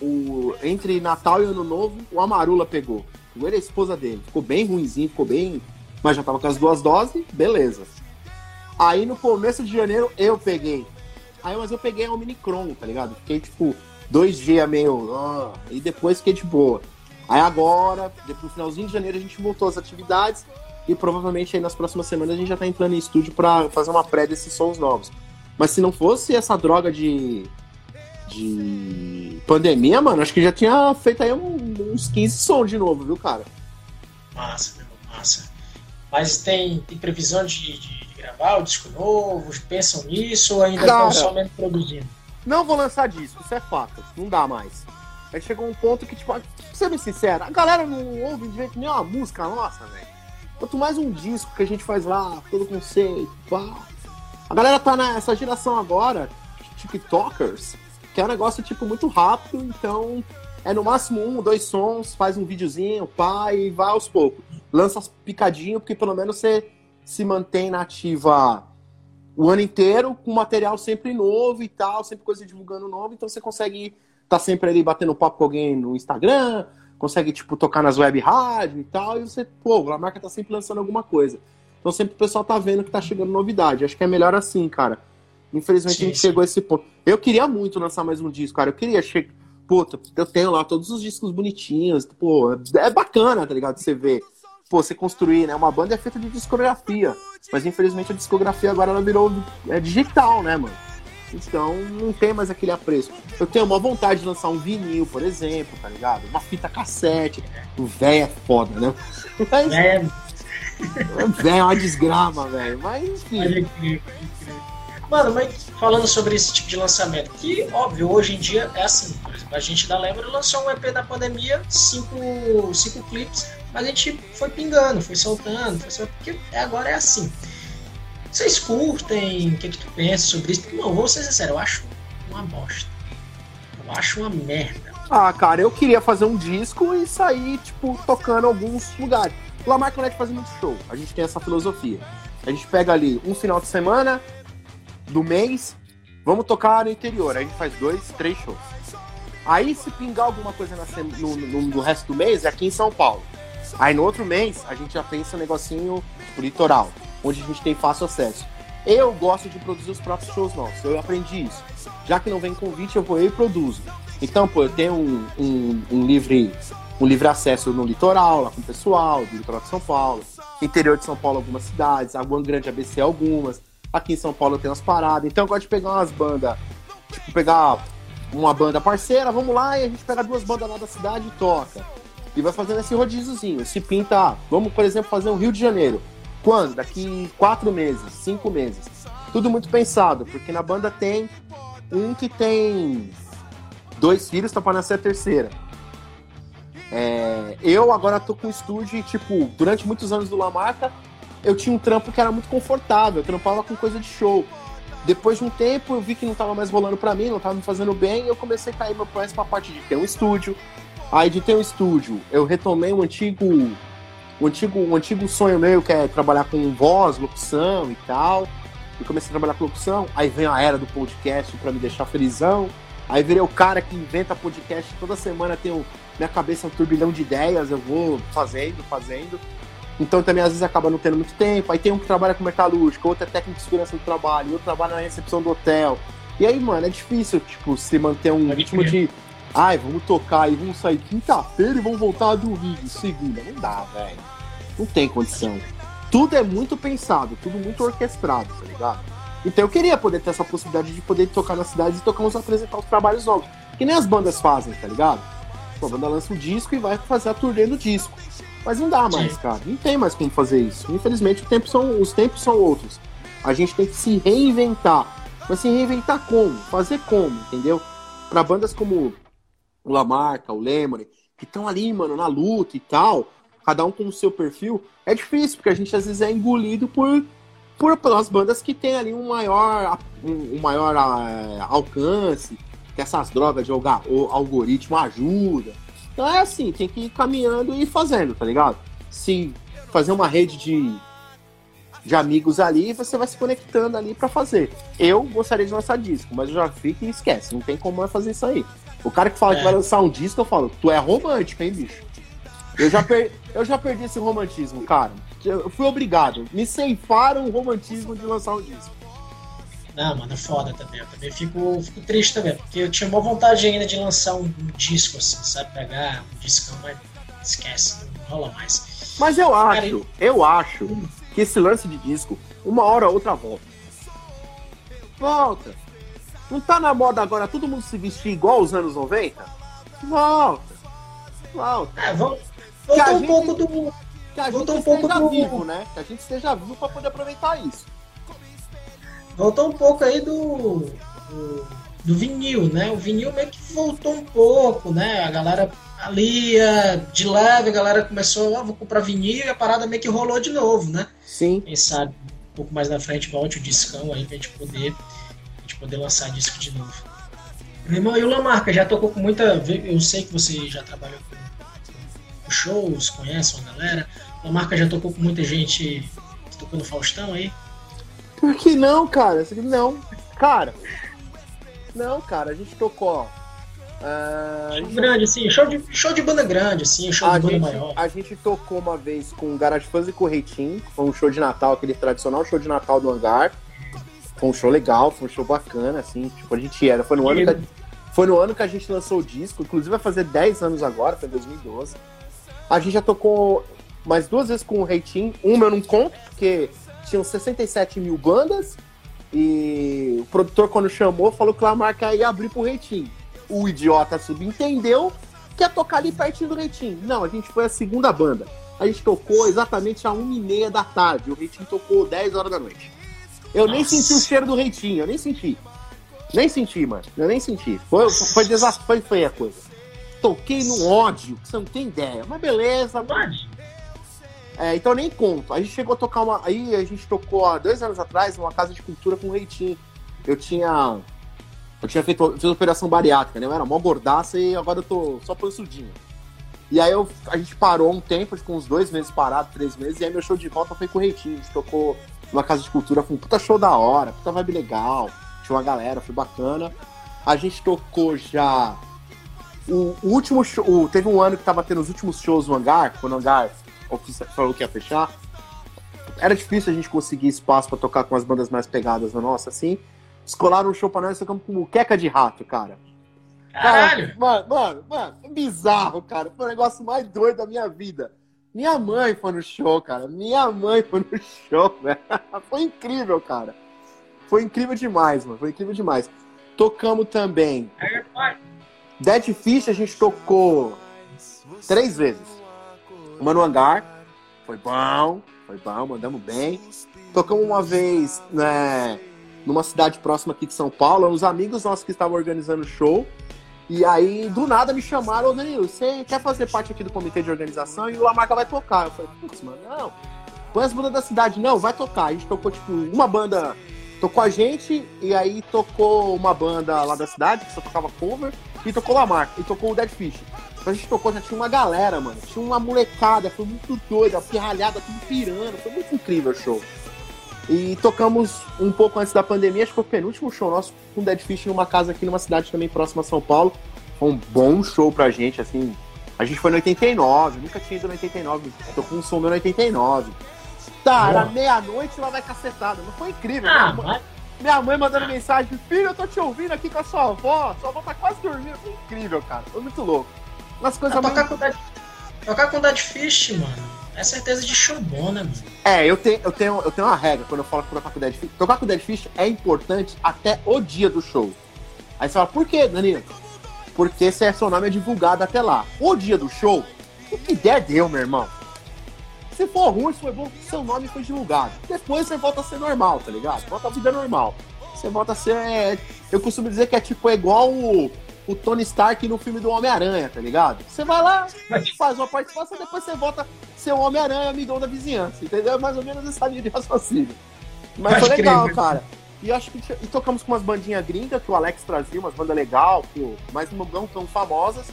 o, entre Natal e Ano Novo, o Amarula pegou. Pegou ele a esposa dele. Ficou bem ruimzinho, ficou bem. Mas já tava com as duas doses, beleza. Aí no começo de janeiro eu peguei. Aí, mas eu peguei a Omicron, tá ligado? Fiquei tipo dois dias meio. Ah, e depois fiquei de boa. Aí agora, depois no finalzinho de janeiro, a gente voltou às atividades e provavelmente aí nas próximas semanas a gente já tá entrando em estúdio para fazer uma pré desses sons novos. Mas se não fosse essa droga de, de pandemia, mano, acho que já tinha feito aí uns 15 sons de novo, viu, cara? Massa, meu, massa. Mas tem, tem previsão de, de, de gravar o disco novo? Pensam nisso ou ainda estão somente produzindo? Não vou lançar disco, isso é fato. Não dá mais. Aí chegou um ponto que, tipo, pra ser bem sincero, a galera não ouve direito nem uma música nossa, velho. Quanto mais um disco que a gente faz lá, todo conceito, pá. A galera tá nessa geração agora, TikTokers, que é um negócio, tipo, muito rápido, então é no máximo um, dois sons, faz um videozinho, pá, e vai aos poucos. Lança picadinho, porque pelo menos você se mantém na ativa o ano inteiro com material sempre novo e tal, sempre coisa divulgando novo, então você consegue estar tá sempre ali batendo papo com alguém no Instagram, consegue, tipo, tocar nas web rádio e tal, e você, pô, a marca tá sempre lançando alguma coisa. Então sempre o pessoal tá vendo que tá chegando novidade. Acho que é melhor assim, cara. Infelizmente sim, a gente sim. chegou a esse ponto. Eu queria muito lançar mais um disco, cara. Eu queria chegar. Puta, eu tenho lá todos os discos bonitinhos. Pô, é bacana, tá ligado? Você ver pô, você construir, né? Uma banda é feita de discografia. Mas infelizmente a discografia agora ela virou é, digital, né, mano? Então não tem mais aquele apreço. Eu tenho uma vontade de lançar um vinil, por exemplo, tá ligado? Uma fita cassete. O velho é foda, né? Mas... É. Velho é uma desgrama, velho. Mas enfim. Mano, mas falando sobre esse tipo de lançamento, que óbvio, hoje em dia é assim. A gente da Lembra lançou um EP da pandemia, cinco, cinco clipes, mas a gente foi pingando, foi soltando, foi soltando, porque agora é assim. Vocês curtem? O que, que tu pensa sobre isso? Não, vou ser sincero, eu acho uma bosta. Eu acho uma merda. Ah, cara, eu queria fazer um disco e sair, tipo, tocando alguns lugares. O Lamar Connect faz muito show. A gente tem essa filosofia. A gente pega ali um final de semana do mês, Vamos tocar no interior. Aí a gente faz dois, três shows. Aí se pingar alguma coisa no, no, no, resto do mês, é aqui em São Paulo. Aí no outro mês, a gente já pensa um negocinho pro litoral, onde a gente tem fácil acesso. Eu gosto de produzir os próprios shows nossos, eu aprendi isso. Já que não vem convite, eu vou eu e produzo. Então, pô, eu tenho um, um, um livre um livre acesso no litoral, lá com o pessoal, do litoral de São Paulo. Interior de São Paulo, algumas cidades. Água Grande ABC, algumas. Aqui em São Paulo tem umas paradas. Então eu gosto de pegar umas bandas, tipo, pegar uma banda parceira, vamos lá e a gente pega duas bandas lá da cidade e toca. E vai fazendo esse rodíziozinho. Se pinta, vamos, por exemplo, fazer o Rio de Janeiro. Quando? Daqui quatro meses, cinco meses. Tudo muito pensado, porque na banda tem um que tem dois filhos, tá pra nascer a terceira. É, eu agora tô com um estúdio e, tipo, durante muitos anos do Lamarca, eu tinha um trampo que era muito confortável, eu trampava com coisa de show. Depois de um tempo, eu vi que não tava mais rolando para mim, não tava me fazendo bem, e eu comecei a cair meu pra parte de ter um estúdio. Aí de ter um estúdio, eu retomei um antigo, um antigo, um antigo sonho meu, que é trabalhar com voz, locução e tal. E comecei a trabalhar com locução, aí vem a era do podcast para me deixar felizão. Aí virei o cara que inventa podcast toda semana, tenho minha cabeça um turbilhão de ideias, eu vou fazendo, fazendo. Então também às vezes acaba não tendo muito tempo. Aí tem um que trabalha com metalúrgica, outro é técnico de segurança do trabalho, outro trabalha na recepção do hotel. E aí, mano, é difícil, tipo, se manter um ritmo de. Ai, vamos tocar e vamos sair quinta-feira e vamos voltar a dormir segunda. Não dá, velho. Não tem condição. Tudo é muito pensado, tudo muito orquestrado, tá ligado? Então eu queria poder ter essa possibilidade de poder tocar na cidade e tocar uns apresentar os trabalhos novos. Que nem as bandas fazem, tá ligado? a banda lança um disco e vai fazer a turnê do disco. Mas não dá mais, Sim. cara. Não tem mais como fazer isso. Infelizmente, tempo são, os tempos são outros. A gente tem que se reinventar. Mas se reinventar como? Fazer como, entendeu? Para bandas como o Lamarca, o Lemony, que estão ali, mano, na luta e tal, cada um com o seu perfil, é difícil, porque a gente às vezes é engolido por, por pelas bandas que tem ali um maior, um, um maior uh, alcance, que essas drogas de jogar o algoritmo ajuda. Então é assim, tem que ir caminhando e fazendo, tá ligado? Se fazer uma rede de, de amigos ali, você vai se conectando ali para fazer. Eu gostaria de lançar disco, mas eu já fico e esquece, não tem como fazer isso aí. O cara que fala é. que vai lançar um disco, eu falo, tu é romântico, hein, bicho? Eu já, per... eu já perdi esse romantismo, cara. Eu fui obrigado. Me ceifaram o romantismo de lançar um disco. Não, mano, é foda também. Eu também fico, fico triste também, porque eu tinha uma vontade ainda de lançar um, um disco, assim, sabe? Pegar um discão, mas esquece, não rola mais. Mas eu acho, Cara, eu... eu acho hum. que esse lance de disco, uma hora ou outra volta. Volta. Não tá na moda agora todo mundo se vestir igual aos anos 90? Volta. Volta. É, volta, volta um gente, pouco do. Que a gente um pouco do... vivo, né? Que a gente esteja vivo pra poder aproveitar isso voltou um pouco aí do, do, do, vinil, né? O vinil meio que voltou um pouco, né? A galera ali de leve, a galera começou, ah, vou comprar vinil e a parada meio que rolou de novo, né? Sim. Quem sabe um pouco mais na frente volte o discão aí pra gente poder, a gente poder lançar disco de novo. Meu irmão, e o Lamarca já tocou com muita. Eu sei que você já trabalhou com, com shows, conhece uma galera. O Lamarca já tocou com muita gente tocou no Faustão aí. Por que não, cara? Não. Cara. Não, cara, a gente tocou, uh, show grande, assim, show de, show de banda grande, assim, show a de gente, banda maior. A gente tocou uma vez com o Garage Fãs e com o Reitinho, foi um show de Natal, aquele tradicional show de Natal do hangar. Foi um show legal, foi um show bacana, assim, tipo, a gente era. Foi no, ano que, foi no ano que a gente lançou o disco, inclusive vai fazer 10 anos agora, foi em 2012. A gente já tocou mais duas vezes com o Reitinho, uma eu não conto, porque tinham 67 mil bandas e o produtor, quando chamou, falou que a marca ia abrir pro Reitinho. O idiota subentendeu que ia tocar ali pertinho do Reitinho. Não, a gente foi a segunda banda. A gente tocou exatamente a 1h30 da tarde. O Reitinho tocou 10 horas da noite. Eu Nossa. nem senti o cheiro do Reitinho, eu nem senti. Nem senti, mano. Eu nem senti. Foi, foi desastre, foi feia a coisa. Toquei no ódio, que você não tem ideia. Mas beleza, mano. É, então nem conto. A gente chegou a tocar uma. Aí a gente tocou há dois anos atrás numa casa de cultura com Reitinho. Eu tinha. Eu tinha feito fiz operação bariátrica, né? Eu era mó gordaça e agora eu tô só pansudinho. E aí eu, a gente parou um tempo, com uns dois meses parado, três meses, e aí meu show de volta foi com o Reitinho. A gente tocou numa casa de cultura, foi um puta show da hora, puta vibe legal. tinha uma galera, foi bacana. A gente tocou já. O, o último show. Teve um ano que tava tendo os últimos shows no hangar, quando o hangar falou que ia fechar. Era difícil a gente conseguir espaço para tocar com as bandas mais pegadas na nossa, assim. Escolaram um show pra nós, tocamos com queca de rato, cara. Caralho! Cara, mano, mano, mano, é bizarro, cara. Foi o negócio mais doido da minha vida. Minha mãe foi no show, cara. Minha mãe foi no show, velho. Foi incrível, cara. Foi incrível demais, mano. Foi incrível demais. Tocamos também. Dead Fish a gente tocou três vezes. Uma no hangar. Foi bom. Foi bom, mandamos bem. Tocamos uma vez né, numa cidade próxima aqui de São Paulo. Uns amigos nossos que estavam organizando o show. E aí, do nada, me chamaram, ô Danilo, você quer fazer parte aqui do comitê de organização e o Lamarca vai tocar? Eu falei, putz, mano, não. Põe as bandas da cidade. Não, vai tocar. A gente tocou, tipo, uma banda tocou a gente e aí tocou uma banda lá da cidade, que só tocava cover, e tocou Lamarca, e tocou o Dead Fish. Então a gente tocou, já tinha uma galera, mano. Tinha uma molecada, foi muito doida, pirralhada, tudo pirando. Foi muito incrível o show. E tocamos um pouco antes da pandemia, acho que foi o penúltimo show nosso com Dead Fish numa casa aqui numa cidade também próxima a São Paulo. Foi um bom show pra gente, assim. A gente foi no 89, nunca tinha ido no 89. Tô com um som meu no 89. Tá, era meia-noite lá vai cacetada. Não foi incrível? Ah, minha, mãe, minha mãe mandando mensagem: Filho, eu tô te ouvindo aqui com a sua avó. Sua avó tá quase dormindo. Foi incrível, cara. Foi muito louco. Umas coisas ah, tocar, com Dead, tocar com Dead Fish, mano. É certeza de show bom, né, mano? É, eu tenho, eu tenho, eu tenho uma regra quando eu falo que tocar com o Dead Fish. Tocar com o Dead Fish é importante até o dia do show. Aí você fala, por quê, Danilo? Porque se é seu nome é divulgado até lá. O dia do show, o que der, deu, meu irmão. Se for ruim, se for bom, seu nome foi divulgado. Depois você volta a ser normal, tá ligado? Volta a vida normal. Você volta a ser. É, eu costumo dizer que é tipo é igual o, o Tony Stark no filme do Homem-Aranha, tá ligado? Você vai lá, faz uma participação, depois você volta ser o Homem-Aranha, amigão da vizinhança, entendeu? É mais ou menos essa linha de raciocínio. Mas foi legal, cara. E acho que e tocamos com umas bandinhas gringas que o Alex trazia, umas bandas legal, mas não tão famosas.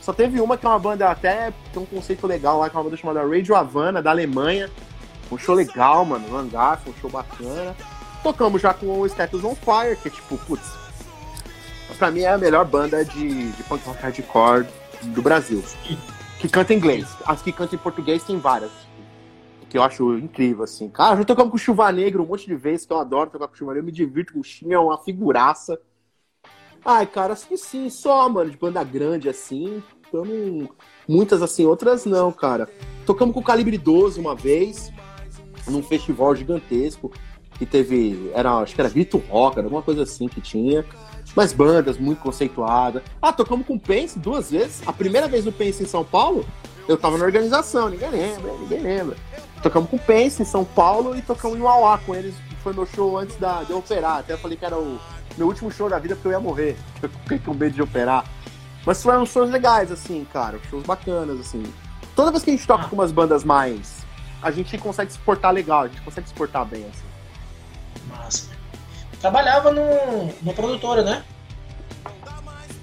Só teve uma que é uma banda até tem um conceito legal lá, que é uma banda chamada Radio Havana, da Alemanha. Um show legal, mano, no hangar, foi um show bacana. Tocamos já com o Status on Fire, que é tipo, putz, pra mim é a melhor banda de, de punk rock hardcore do Brasil. Que canta em inglês. As que cantam em português tem várias. Que eu acho incrível, assim. Cara, já tocamos com Chuva Negro um monte de vezes, que eu adoro tocar com Chuva Negro. Eu me divirto com o Chim, é uma figuraça. Ai, cara, acho que sim, só, mano, de banda grande, assim. Eu não... Muitas, assim, outras não, cara. Tocamos com o Calibre 12 uma vez, num festival gigantesco, que teve, era, acho que era Grito Rock, era alguma coisa assim que tinha. Mas bandas muito conceituadas. Ah, tocamos com o Pense duas vezes. A primeira vez no Pense em São Paulo, eu tava na organização, ninguém lembra, ninguém lembra. Tocamos com o Pense em São Paulo e tocamos em Uauá com eles. Foi meu show antes da, de eu operar. Até falei que era o meu último show da vida porque eu ia morrer. Eu fiquei com medo de operar. Mas foram shows legais, assim, cara. Shows bacanas, assim. Toda vez que a gente toca com umas bandas mais. A gente consegue exportar legal, a gente consegue exportar bem, assim. Massa trabalhava no, no produtora, né?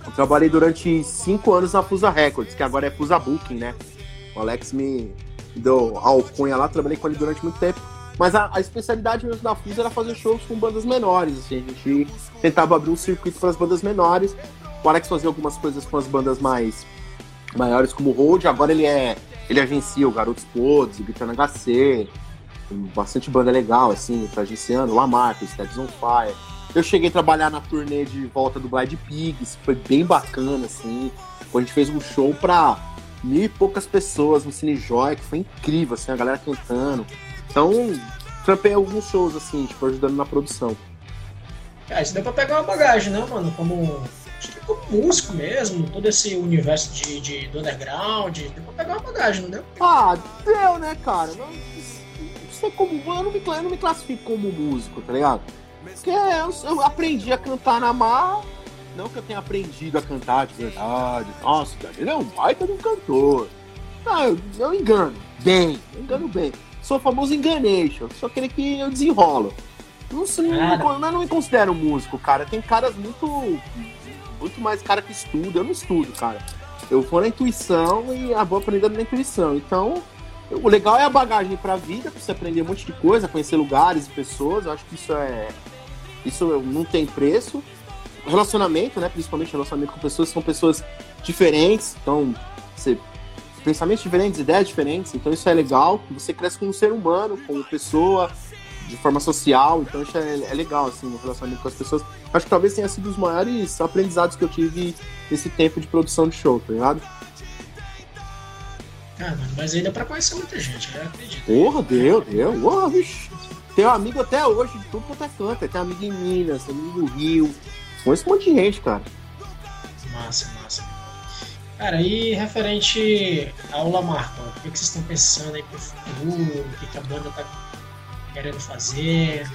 Eu trabalhei durante cinco anos na Fusa Records, que agora é Fusa Booking, né? O Alex me deu alcunha lá, trabalhei com ele durante muito tempo. Mas a, a, especialidade mesmo da Fusa era fazer shows com bandas menores. Assim, a gente tentava abrir um circuito para as bandas menores. O Alex fazia algumas coisas com as bandas mais maiores, como o Road. Agora ele é ele agencia o Garotos Podres, o Guitarra HC, bastante banda legal, assim, tá agenciando, Lamarck, Steps on Fire. Eu cheguei a trabalhar na turnê de volta do Blind Pigs, foi bem bacana, assim. A gente fez um show pra mil e poucas pessoas no Cine Joy, que foi incrível, assim, a galera cantando. Então, trampei alguns shows, assim, tipo, ajudando na produção. É, isso deu pra pegar uma bagagem, né, mano? Como, como músico mesmo, todo esse universo de, de, do underground, deu pra pegar uma bagagem, não deu? Ah, deu, né, cara? Mas sei como. Eu não me, eu não me classifico como músico, tá ligado? Porque eu, eu aprendi a cantar na mar. Não que eu tenha aprendido a cantar de verdade. Nossa, ele é um baita de um cantor. Não, eu, eu engano. Bem, eu engano bem. Sou famoso enganation. Só aquele que eu desenrolo. Não, não, não, não me considero músico, cara. Tem caras muito. Muito mais cara que estuda. Eu não estudo, cara. Eu vou na intuição e vou aprendendo na intuição. Então, o legal é a bagagem para a vida, para você aprender um monte de coisa, conhecer lugares e pessoas. Eu acho que isso é, Isso não tem preço. Relacionamento, né? Principalmente relacionamento com pessoas, são pessoas diferentes, então você pensamentos diferentes, ideias diferentes, então isso é legal. Você cresce como ser humano, como pessoa, de forma social, então isso é, é legal, assim, no relacionamento com as pessoas. Acho que talvez tenha sido os maiores aprendizados que eu tive nesse tempo de produção de show, tá ligado? Ah, mano, mas ainda pra conhecer muita gente, eu acredito. Porra, deu, deu. Porra, bicho. Tenho amigo até hoje de tudo quanto é canto. Tem amigo em Minas, tem amigo no Rio. Conheço um monte de gente, cara. Massa, massa. Cara, e referente ao Lamarco, o que, vocês estão pensando aí pro futuro? O que, que a banda tá querendo fazer?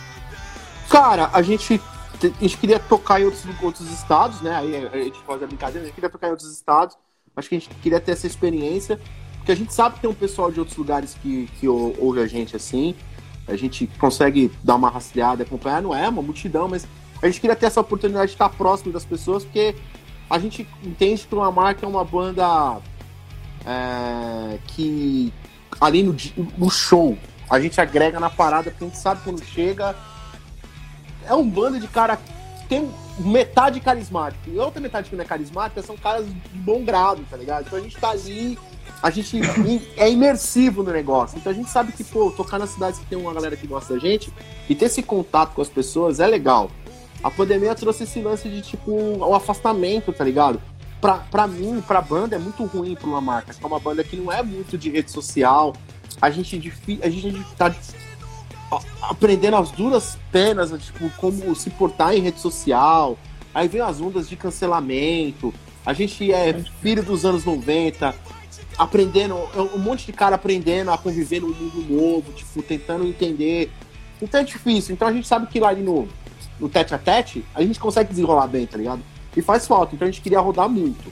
Cara, a gente, a gente queria tocar em outros, outros estados, né? Aí a gente faz a brincadeira, a gente queria tocar em outros estados. Acho que a gente queria ter essa experiência. Porque a gente sabe que tem um pessoal de outros lugares que, que ouve a gente assim. A gente consegue dar uma rastreada, acompanhar. Não é uma multidão, mas a gente queria ter essa oportunidade de estar próximo das pessoas, porque a gente entende que uma marca é uma banda é, que ali no, no, show a gente agrega na parada, porque a gente sabe quando chega. É um bando de cara que tem metade carismático. E outra metade que não é carismática são caras de bom grado, tá ligado? Então a gente tá ali a gente é imersivo no negócio. Então a gente sabe que, pô, tocar nas cidades que tem uma galera que gosta da gente e ter esse contato com as pessoas é legal. A pandemia trouxe esse lance de, tipo, o afastamento, tá ligado? Pra, pra mim, pra banda, é muito ruim pra uma marca. É uma banda que não é muito de rede social. A gente, a gente tá aprendendo as duras penas, tipo, como se portar em rede social. Aí vem as ondas de cancelamento. A gente é filho dos anos 90 aprendendo, é um monte de cara aprendendo a conviver num mundo novo, tipo, tentando entender. Então é difícil. Então a gente sabe que lá ali no, no tete a tete, a gente consegue desenrolar bem, tá ligado? E faz falta. Então a gente queria rodar muito.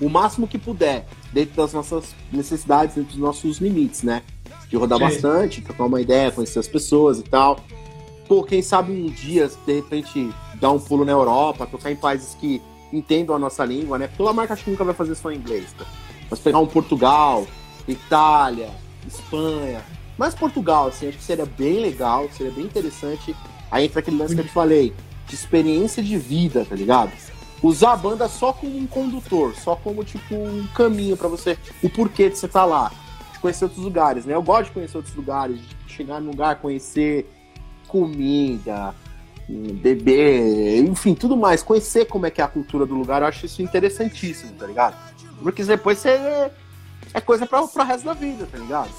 O máximo que puder, dentro das nossas necessidades, dentro dos nossos limites, né? De rodar Sim. bastante, trocar uma ideia, conhecer as pessoas e tal. Pô, quem sabe um dia, de repente, dar um pulo na Europa, tocar em países que entendam a nossa língua, né? Porque a marca acho que nunca vai fazer só em inglês, tá? Mas pegar um Portugal, Itália, Espanha. Mas Portugal, assim, acho que seria bem legal, seria bem interessante. Aí entra aquele lance que eu te falei, de experiência de vida, tá ligado? Usar a banda só como um condutor, só como, tipo, um caminho para você, o porquê de você estar tá lá. De conhecer outros lugares, né? Eu gosto de conhecer outros lugares, de chegar num lugar, conhecer comida, beber, enfim, tudo mais. Conhecer como é que é a cultura do lugar, eu acho isso interessantíssimo, tá ligado? Porque depois você. É coisa pra, pro resto da vida, tá ligado?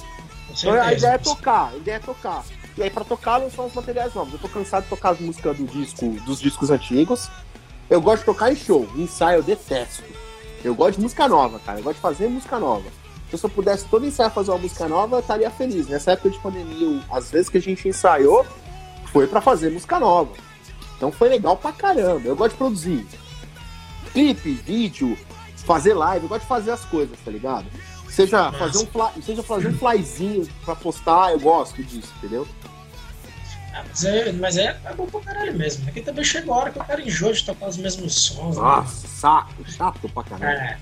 Então a ideia é tocar, a ideia é tocar. E aí pra tocar não são os materiais novos. Eu tô cansado de tocar as músicas do disco, dos discos antigos. Eu gosto de tocar em show, em ensaio eu detesto. Eu gosto de música nova, cara. Eu gosto de fazer música nova. Então, se eu pudesse todo ensaio fazer uma música nova, eu estaria feliz. Nessa época de pandemia, às vezes que a gente ensaiou, foi para fazer música nova. Então foi legal pra caramba. Eu gosto de produzir. Clipe, vídeo, fazer live, eu gosto de fazer as coisas, tá ligado? Seja fazer, um fly, seja fazer um flyzinho pra postar, eu gosto disso, entendeu? Ah, mas, é, mas é, é bom pra caralho mesmo. Aqui também chegou a hora que eu quero enjoo de tocar os mesmos sons. Nossa, né? saco, chato pra caralho. É.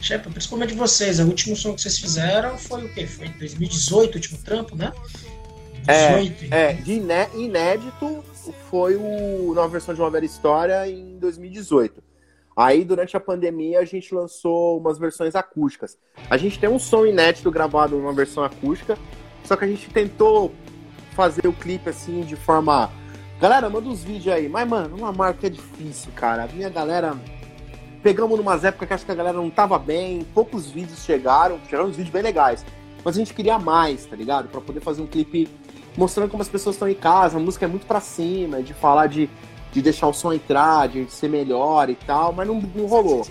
Chefe, principalmente vocês, o último som que vocês fizeram foi o quê? Foi em 2018, o último trampo, né? 18, é, é, de inédito foi o Nova Versão de uma Velha História em 2018. Aí, durante a pandemia, a gente lançou umas versões acústicas. A gente tem um som inédito gravado numa versão acústica, só que a gente tentou fazer o clipe assim de forma. Galera, manda uns vídeos aí. Mas, mano, uma marca é difícil, cara. A minha galera. Pegamos numas épocas que acho que a galera não tava bem, poucos vídeos chegaram, chegaram uns vídeos bem legais. Mas a gente queria mais, tá ligado? Para poder fazer um clipe mostrando como as pessoas estão em casa. A música é muito pra cima, de falar de de deixar o som entrar, de ser melhor e tal, mas não, não rolou.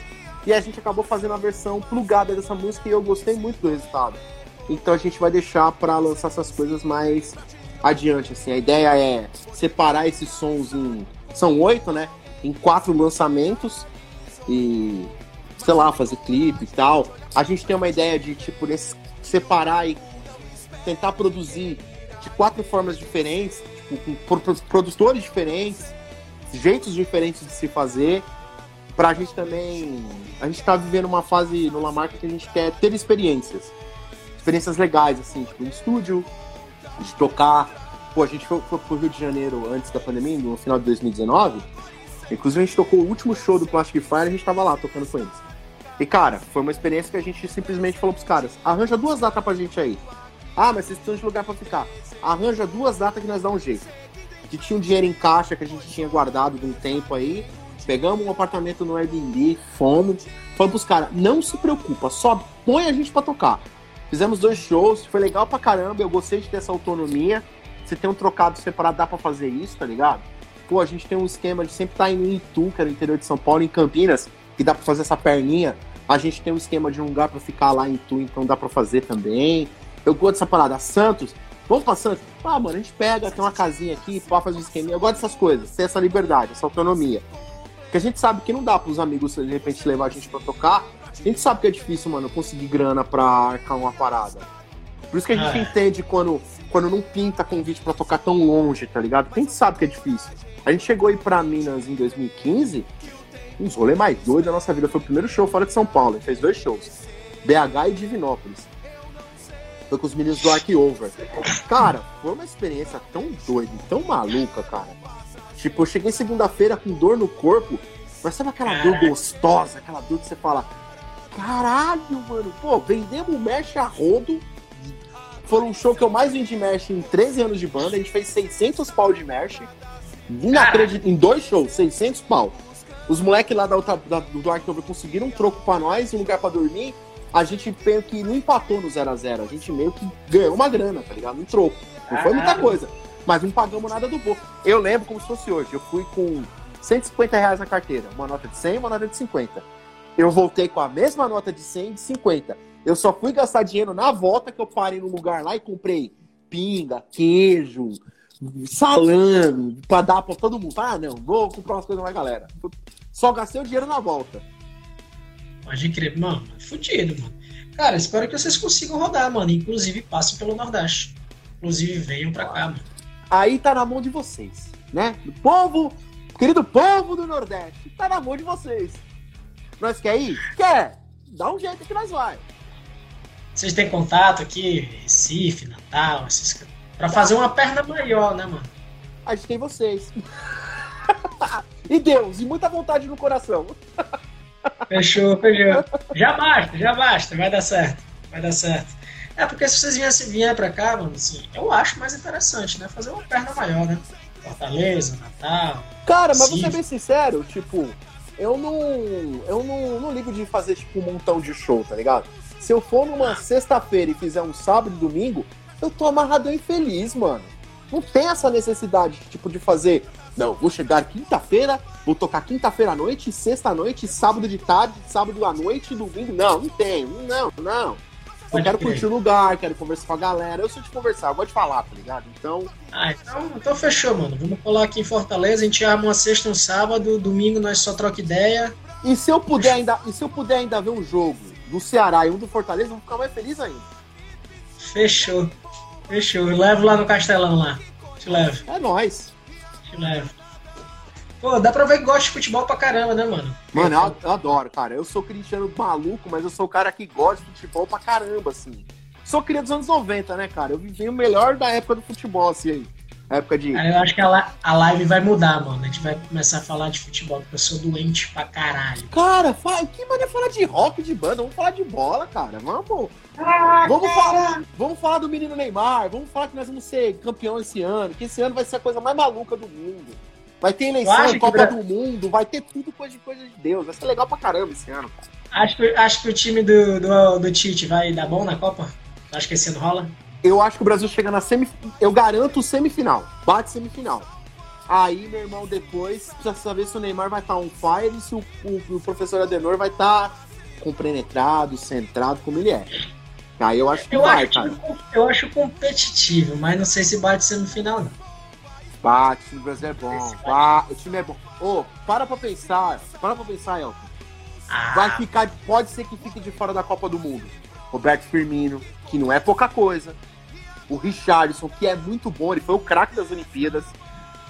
E a gente acabou fazendo a versão plugada dessa música e eu gostei muito do resultado. Então a gente vai deixar para lançar essas coisas mais adiante, assim. A ideia é separar esses sons em... São oito, né? Em quatro lançamentos e, sei lá, fazer clipe e tal. A gente tem uma ideia de, tipo, separar e tentar produzir de quatro formas diferentes, tipo, com produtores diferentes, jeitos diferentes de se fazer. Pra gente também. A gente tá vivendo uma fase no Lamarca que a gente quer ter experiências. Experiências legais, assim, tipo, em estúdio, de tocar, Pô, a gente foi, foi pro Rio de Janeiro antes da pandemia, no final de 2019. Inclusive, a gente tocou o último show do Plastic Fire e a gente tava lá tocando com eles. E, cara, foi uma experiência que a gente simplesmente falou pros caras: arranja duas datas pra gente aí. Ah, mas vocês precisam de lugar pra ficar. Arranja duas datas que nós dá um jeito. Gente tinha um dinheiro em caixa que a gente tinha guardado de um tempo aí. Pegamos um apartamento no Airbnb, fomos. Falamos pros caras: não se preocupa, só põe a gente pra tocar. Fizemos dois shows, foi legal pra caramba. Eu gostei de ter essa autonomia. Você tem um trocado separado, dá pra fazer isso, tá ligado? Pô, a gente tem um esquema de sempre estar tá em Itu, que é no interior de São Paulo, em Campinas que dá para fazer essa perninha. A gente tem um esquema de um lugar para ficar lá em Tu, então dá para fazer também. Eu gosto dessa parada. Santos, vamos pra Santos? Ah, mano, a gente pega, tem uma casinha aqui, pode fazer um esquema. Eu gosto dessas coisas, ter essa liberdade, essa autonomia. Porque a gente sabe que não dá pros amigos, de repente, levar a gente pra tocar. A gente sabe que é difícil, mano, conseguir grana pra arcar uma parada. Por isso que a gente é. entende quando, quando não pinta convite para tocar tão longe, tá ligado? Porque a gente sabe que é difícil. A gente chegou aí pra Minas em 2015 uns rolê mais doido da nossa vida. Foi o primeiro show fora de São Paulo. Ele fez dois shows. BH e Divinópolis. Foi com os meninos do Ark Over. Cara, foi uma experiência tão doida, tão maluca, cara. Tipo, eu cheguei segunda-feira com dor no corpo, mas sabe aquela dor gostosa, aquela dor que você fala, caralho, mano, pô, vendemos merch a rodo. Foi um show que eu mais vendi merch em 13 anos de banda. A gente fez 600 pau de merch. Inacreditável. Em dois shows, 600 pau. Os moleques lá da, da, do Dark Over conseguiram um troco pra nós, um lugar pra dormir. A gente meio que não empatou no 0x0. A, gente meio que ganhou uma grana, tá ligado? Um troco. Não foi muita coisa. Mas não pagamos nada do bolso. Eu lembro como se fosse hoje. Eu fui com 150 reais na carteira. Uma nota de 100 e uma nota de 50. Eu voltei com a mesma nota de 100 e de 50. Eu só fui gastar dinheiro na volta que eu parei no lugar lá e comprei pinga, queijo, salame, pra dar pra todo mundo. Ah, não, vou comprar umas coisas mais galera. Só gastei o dinheiro na volta. Pode crer, mano, fudido, mano. Cara, espero que vocês consigam rodar, mano. Inclusive, passem pelo Nordeste. Inclusive, venham pra cá, mano. Aí tá na mão de vocês, né? Do povo, querido povo do Nordeste, tá na mão de vocês. Nós quer ir? Quer! Dá um jeito que nós vai. Vocês têm contato aqui, Recife, Natal, esses... pra fazer uma perna maior, né, mano? A gente tem vocês. e Deus, e muita vontade no coração. Fechou, fechou. Já basta, já basta, vai dar certo. Vai dar certo. É, porque se vocês viessem vier pra cá, mano, assim, eu acho mais interessante, né? Fazer uma perna maior, né? Fortaleza, Natal. Cara, mas vou ser bem sincero, tipo, eu não. Eu não, não ligo de fazer, tipo, um montão de show, tá ligado? Se eu for numa sexta-feira e fizer um sábado e domingo, eu tô amarradão e feliz, mano. Não tem essa necessidade, tipo, de fazer não, vou chegar quinta-feira, vou tocar quinta-feira à noite, sexta à noite, sábado de tarde, sábado à noite, domingo. Não, não tem. Não, não. Eu quero curtir o lugar, quero conversar com a galera. Eu sou de conversar, eu gosto de falar, tá ligado? Então. Ah, então, então fechou, mano. Vamos colar aqui em Fortaleza, a gente arma uma sexta, um sábado, domingo nós só troca ideia. E se eu puder ainda, e se eu puder ainda ver um jogo do Ceará e um do Fortaleza, eu vou ficar mais feliz ainda. Fechou. Fechou. Eu levo lá no Castelão lá. Te levo. É nóis. É. Pô, dá pra ver que gosta de futebol pra caramba, né, mano? Mano, eu, eu adoro, cara. Eu sou cristiano maluco, mas eu sou o cara que gosta de futebol pra caramba, assim. Sou cria dos anos 90, né, cara? Eu vivi o melhor da época do futebol, assim, aí. época de. eu acho que a, a live vai mudar, mano. A gente vai começar a falar de futebol, porque eu sou doente pra caralho. Cara, fala, que maneira falar de rock, de banda? Vamos falar de bola, cara. Vamos. Ah, vamos, falar, vamos falar do menino Neymar, vamos falar que nós vamos ser campeão esse ano, que esse ano vai ser a coisa mais maluca do mundo. Vai ter eleição, Copa que... do Mundo, vai ter tudo coisa de coisa de Deus. Vai ser legal pra caramba esse ano, cara. Acho que, acho que o time do, do, do Tite vai dar bom na Copa? Acho que esse ano rola? Eu acho que o Brasil chega na semifinal. Eu garanto semifinal. Bate semifinal. Aí, meu irmão, depois precisa saber se o Neymar vai estar on fire e se o, o, o professor Adenor vai estar compenetrado, centrado como ele é. Aí eu acho que eu vai, acho, cara. Eu acho competitivo, mas não sei se bate semifinal, não. Bate, o Brasil é bom. Bate, o time é bom. Ô, oh, para pra pensar. Para pra pensar, Elton. Ah. Vai ficar. Pode ser que fique de fora da Copa do Mundo. Roberto Firmino, que não é pouca coisa. O Richardson, que é muito bom, ele foi o craque das Olimpíadas.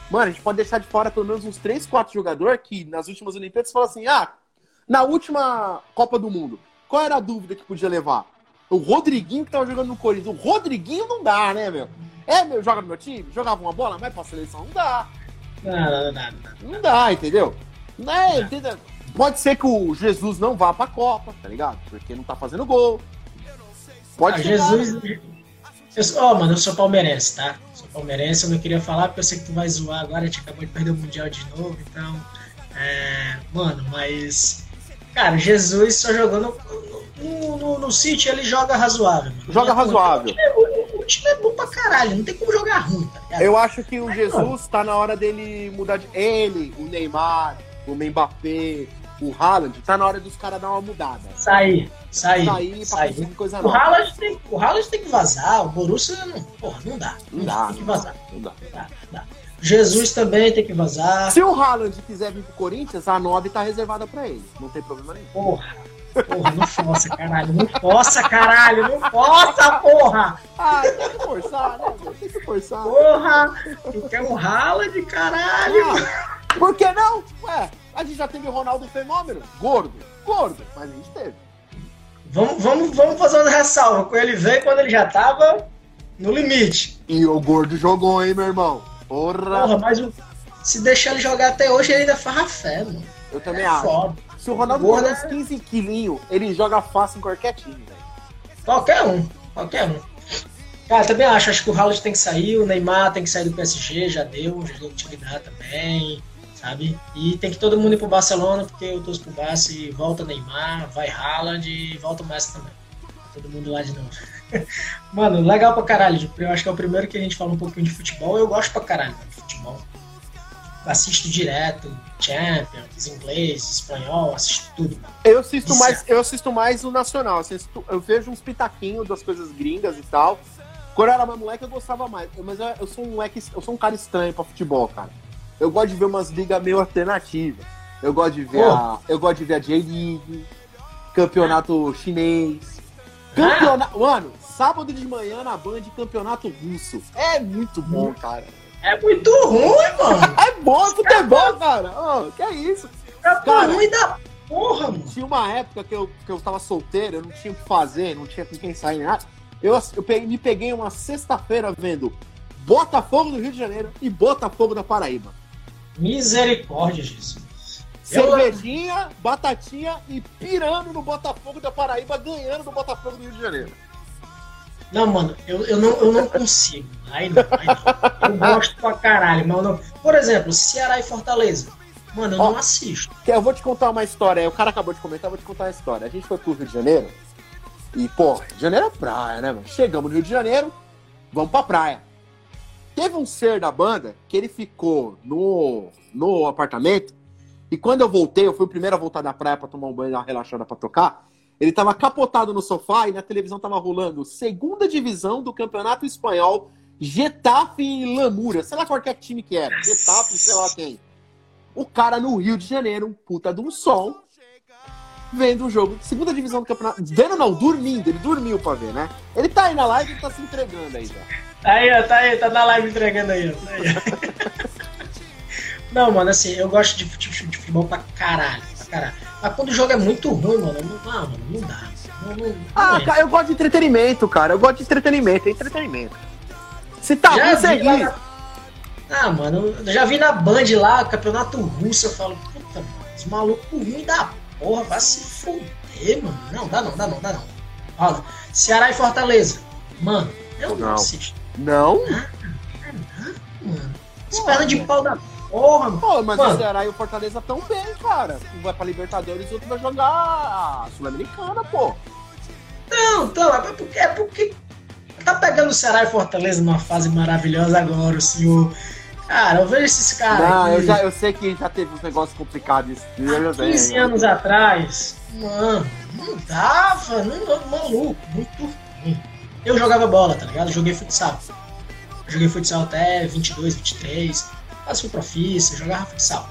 Mano, a gente pode deixar de fora pelo menos uns 3, 4 jogadores que nas últimas Olimpíadas falam assim: ah, na última Copa do Mundo, qual era a dúvida que podia levar? O Rodriguinho que tava jogando no Corinthians. O Rodriguinho não dá, né, meu? É, meu, joga no meu time? Jogava uma bola, mas pra seleção não dá. Não, não, não, não. Não dá, entendeu? Não é, entendeu? Pode ser que o Jesus não vá pra Copa, tá ligado? Porque não tá fazendo gol. Pode Ah, ser. Jesus. Sou- Ó, mano, eu sou palmeirense, tá? Sou palmeirense, eu não queria falar porque eu sei que tu vai zoar agora, a gente acabou de perder o Mundial de novo, então. É, mano, mas. Cara, Jesus só jogou no, no, no, no City, ele joga razoável, mano. Joga Ele é- razoável. O, o- o time é bom pra caralho, não tem como jogar ruim, tá ligado? Eu acho que o Jesus tá na hora dele mudar de. Ele, o Neymar, o Mbappé, o Haaland, tá na hora dos caras dar uma mudada. Sair, sair, Sair sair. coisa O nova. Haaland, tem, o Haaland tem que vazar, o Borussia não, porra, não dá. Não dá, Tem que não dá. vazar. Não dá. Dá, dá. Jesus também tem que vazar. Se o Haaland quiser vir pro Corinthians, a 9 tá reservada pra ele. Não tem problema nenhum. Porra. Porra, não força, caralho. Não força, caralho. Não força, porra. Ah, tem que forçar, né? Tem que forçar. Porra. Tu quer um rala de caralho. Ah, por que não? Ué, a gente já teve o Ronaldo Fenômeno. Gordo. Gordo. Mas a gente teve. Vamos, vamos, vamos fazer uma ressalva. Com ele veio quando ele já tava no limite. E o gordo jogou, hein, meu irmão? Porra. Porra, mas o- se deixar ele jogar até hoje, ele ainda farra fé, mano. Eu também É acho. foda. Se o Ronaldo ganhar uns é- 15 quilinhos, ele joga fácil em qualquer time, velho. Qualquer um. Qualquer um. Cara, também acho. Acho que o Haaland tem que sair, o Neymar tem que sair do PSG, já deu, já deu atividade também, sabe? E tem que todo mundo ir pro Barcelona, porque eu torço pro Barça e volta Neymar, vai Haaland e volta o Messi também. Todo mundo lá de novo. Mano, legal pra caralho. Eu acho que é o primeiro que a gente fala um pouquinho de futebol. Eu gosto pra caralho mano, de futebol. Assisto direto, Champions, inglês, espanhol, assisto tudo. Eu assisto Isso. mais, eu assisto mais o nacional. assisto- eu vejo uns pitaquinhos das coisas gringas e tal. Quando eu era mais moleque, eu gostava mais. Mas eu, eu sou um moleque, eu sou um cara estranho pra futebol, cara. Eu gosto de ver umas ligas meio alternativas. Eu gosto de ver Pô. a, eu gosto de ver a J-League, campeonato chinês. Campeonato, mano, sábado de manhã na Band campeonato russo. É muito bom, cara. É muito ruim, mano. É bom futebol, cara. Ô, que é isso? É Cara. ruim da porra, mano. Tinha uma época que eu, que eu tava solteiro, eu não tinha o que fazer, não tinha com quem sair nada. Eu, eu peguei- me peguei uma sexta-feira vendo Botafogo do Rio de Janeiro e Botafogo da Paraíba. Misericórdia, Jesus. Eu- Cervejinha, batatinha e pirando no Botafogo da Paraíba, ganhando do Botafogo do Rio de Janeiro. Não, mano, eu, eu, não, eu não consigo. Aí não, aí não. Eu gosto pra caralho, mas eu não. Por exemplo, Ceará e Fortaleza. Mano, eu Ó. não assisto. Que eu vou te contar uma história. aí O cara acabou de comentar, eu vou te contar uma história. A gente foi pro Rio de Janeiro e, pô, Rio de Janeiro é praia, né, mano? Chegamos no Rio de Janeiro, vamos pra praia. Teve um ser da banda que ele ficou no, no apartamento e quando eu voltei, eu fui o primeiro a voltar da praia pra tomar um banho e dar uma relaxada pra tocar. Ele tava capotado no sofá e na televisão tava rolando segunda divisão do Campeonato Espanhol, Getafe e Lamura. Sei lá qualquer time que era. Getafe, sei lá quem. O cara no Rio de Janeiro, um puta de um sol, vendo o jogo de segunda divisão do campeonato. Vendo não, dormindo, ele dormiu pra ver, né? Ele tá aí na live e tá se entregando aí já. Tá aí, ó, tá aí, tá na live entregando aí, ó. Tá aí, ó. Não, mano, assim, eu gosto de, de futebol pra caralho, pra caralho. Mas quando o jogo é muito ruim, mano, não, ah, mano, não dá. Não, não, não Ah, é. cara, eu gosto de entretenimento, cara. Eu gosto de entretenimento, é entretenimento. Se tá Já ruim, você ri. na- Ah, mano, eu já vi na Band lá, campeonato russo, eu falo, puta, mano, os malucos ruins da porra, vai se fuder, mano. Não, dá não, dá não, dá não. Olha, Ceará e Fortaleza. Mano, eu não, Não. assisto. Não? Mano, as pernas de pau da porra, mano. Pô, mas Mano. o Ceará e o Fortaleza tão bem, cara. Um vai pra Libertadores e o outro vai jogar a Sul-Americana, pô. Não, então, é porque, é porque tá pegando o Ceará e Fortaleza numa fase maravilhosa agora, o senhor. Cara, eu vejo esses caras. Não, eu, já, eu sei que já teve uns negócios complicados. sei, 15 né? anos atrás, mano, não dava, não, não, maluco, muito ruim. Eu jogava bola, tá ligado? Joguei futsal. Joguei futsal até 22, 23. Quase fui profissa, jogava futsal.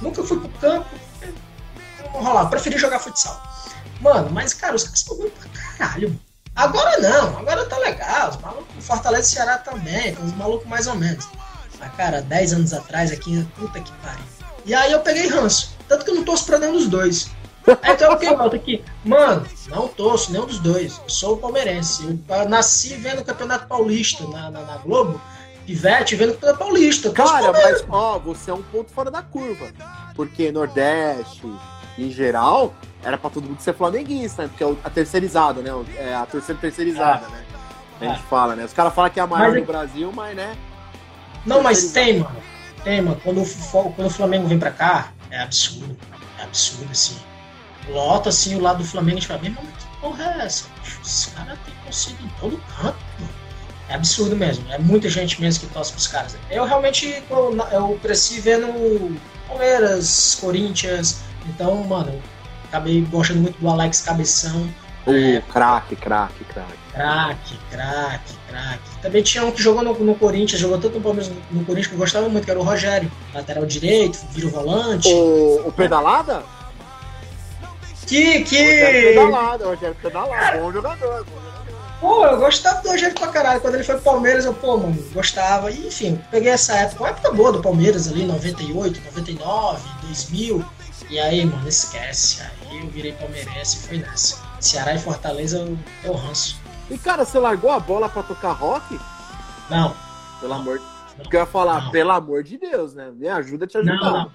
Nunca fui pro campo, não rolava, preferi jogar futsal. Mano, mas cara, os caras são ruins pra caralho. Agora não, agora tá legal. Os malucos, Fortaleza e Ceará também, tem uns malucos mais ou menos. Mas, cara, 10 anos atrás aqui, puta que pariu. E aí eu peguei ranço. Tanto que eu não torço pra nenhum dos dois. Então o que volta aqui? Mano, não torço nenhum dos dois. Eu sou palmeirense. Eu nasci vendo o Campeonato Paulista na, na, na Globo. Pivete vendo o Campeonato Paulista. Cara, mas ó, você é um ponto fora da curva. Porque Nordeste, em geral, era pra todo mundo ser flamenguista, né? Porque é a terceirizada, né? É a torcida terceirizada, é. né? A gente é. fala, né? Os caras falam que é a maior mas, do Brasil, mas né? Não, mas tem, mano. Tem, mano. Quando o, quando o Flamengo vem pra cá, é absurdo. É absurdo, assim. Lota, assim, o lado do Flamengo, a gente fala, meu irmão, que porra é essa? Os caras têm conseguido em todo canto, mano. É absurdo mesmo. É muita gente mesmo que torce pros caras. Eu realmente, eu cresci vendo Palmeiras, Corinthians. Então, mano, acabei gostando muito do Alex Cabeção. Uh, é, craque, craque, craque. Craque, craque, craque. Também tinha um que jogou no, no, Corinthians, jogou tanto no Palmeiras no, Corinthians que eu gostava muito, que era o Rogério. Lateral direito, vira o volante. O, o Pedalada? Que. que... Rogério Pedalada, Rogério Pedalada, bom jogador, bom jogador. Pô, eu gostava do Rogério pra caralho. Quando ele foi pro Palmeiras, eu, pô, mano, gostava. E, enfim, peguei essa época, uma época boa do Palmeiras ali, 98, 99, 2000. E aí, mano, esquece. Aí eu virei palmeirense e foi nessa. Ceará e Fortaleza eu, eu ranço. E cara, você largou a bola pra tocar rock? Não. Pelo amor de Porque eu ia falar, não. pelo amor de Deus, né? Me ajuda a te ajudar. Não, não.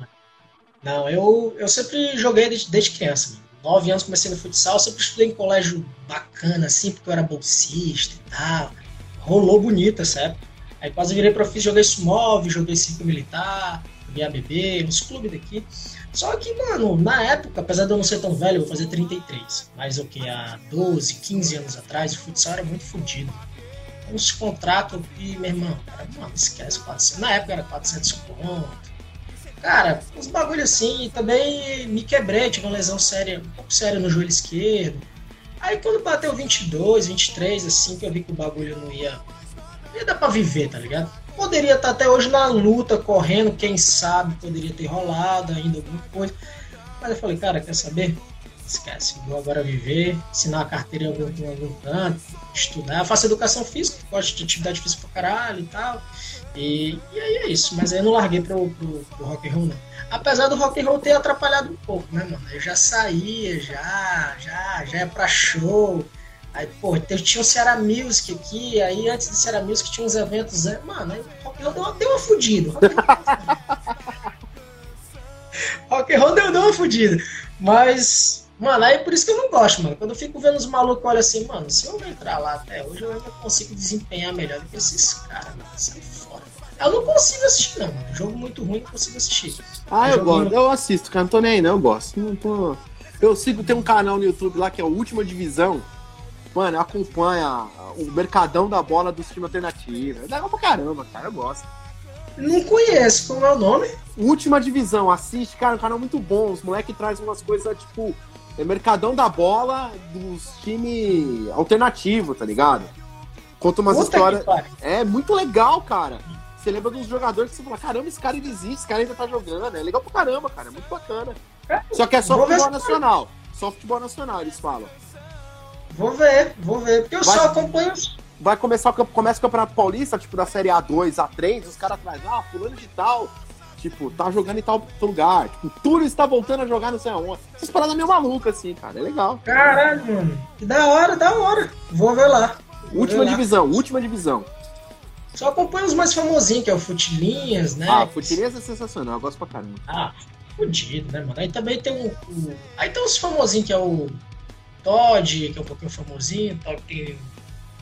Não, eu, eu sempre joguei desde, desde criança, mano. Nove anos comecei no futsal, sempre estudei em colégio bacana, assim, porque eu era bolsista e tal. Rolou bonito essa época. Aí quase virei profissional, joguei sumov, joguei cinco militar, joguei ABB, nos clubes daqui. Só que, mano, na época, apesar de eu não ser tão velho, eu vou fazer 33. Mas o que? Há 12, 15 anos atrás, o futsal era muito fodido. Uns contratos meu irmão, cara, mano, esquece 400. Na época era 400 pontos. Cara, uns bagulho assim. E também me quebrei, tive uma lesão séria, um pouco séria no joelho esquerdo. Aí quando bateu 22, 23, assim, que eu vi que o bagulho não ia. Não ia dar pra viver, tá ligado? Poderia estar até hoje na luta, correndo, quem sabe, poderia ter rolado ainda alguma coisa. Mas eu falei, cara, quer saber? Esquece, vou agora viver, ensinar a carteira em algum, em algum canto, estudar. Eu faço educação física, gosto de atividade física pra caralho e tal. E, e aí é isso, mas aí eu não larguei pro, pro, pro rock and roll, não. Apesar do rock and roll ter atrapalhado um pouco, né, mano? Eu já saía, já, já, já ia pra show, Aí, pô, tinha o Ceará Music aqui, aí antes do Ceará Music tinha uns eventos. Né? Mano, aí o rock and roll deu uma, deu uma fudida. Rock and roll deu, deu uma fudida. Mas, mano, aí por isso que eu não gosto, mano. Quando eu fico vendo os malucos, olha assim, mano, se eu entrar lá até hoje, eu ainda consigo desempenhar melhor do que esses caras, mano. Sai. Eu não consigo assistir, não, mano. Jogo muito ruim, não consigo assistir. Ah, eu gosto. Eu assisto, cara. Não tô nem aí, não. Eu gosto. Não tô... Eu sigo, tem um canal no YouTube lá que é a Última Divisão. Mano, acompanha o mercadão da bola do time alternativo. É legal pra caramba, cara, eu gosto. Não conheço, qual é o nome? Última divisão, assiste, cara, um canal muito bom. Os moleques trazem umas coisas, tipo, é mercadão da bola dos times alternativos, tá ligado? Conta umas Puta histórias. É muito legal, cara. Você lembra dos jogadores que você fala, caramba, esse cara ainda existe, esse cara ainda tá jogando. É legal pra caramba, cara. É muito bacana. É, só que é só futebol nacional. Só futebol nacional, eles falam. Vou ver, vou ver. Porque eu vai, só acompanho. Vai começar, começa o Campeonato Paulista, tipo, da Série A2, A3, os caras trazem, ah, fulano de tal, tipo, tá jogando em tal lugar. Tipo, o Túlio está voltando a jogar não sei aonde. Essas paradas meio malucas, assim, cara. É legal. Caralho, mano. Que da hora, da hora. Vou ver lá. Vou última ver divisão, lá. última divisão. Só acompanho os mais famosinhos, que é o Futilinhas, né? Ah, Futilinhas é sensacional, eu gosto pra caramba. Ah, fudido, né, mano? Aí também tem um. um... Aí tem os famosinhos que é o Todd, que é um pouquinho famosinho, tem,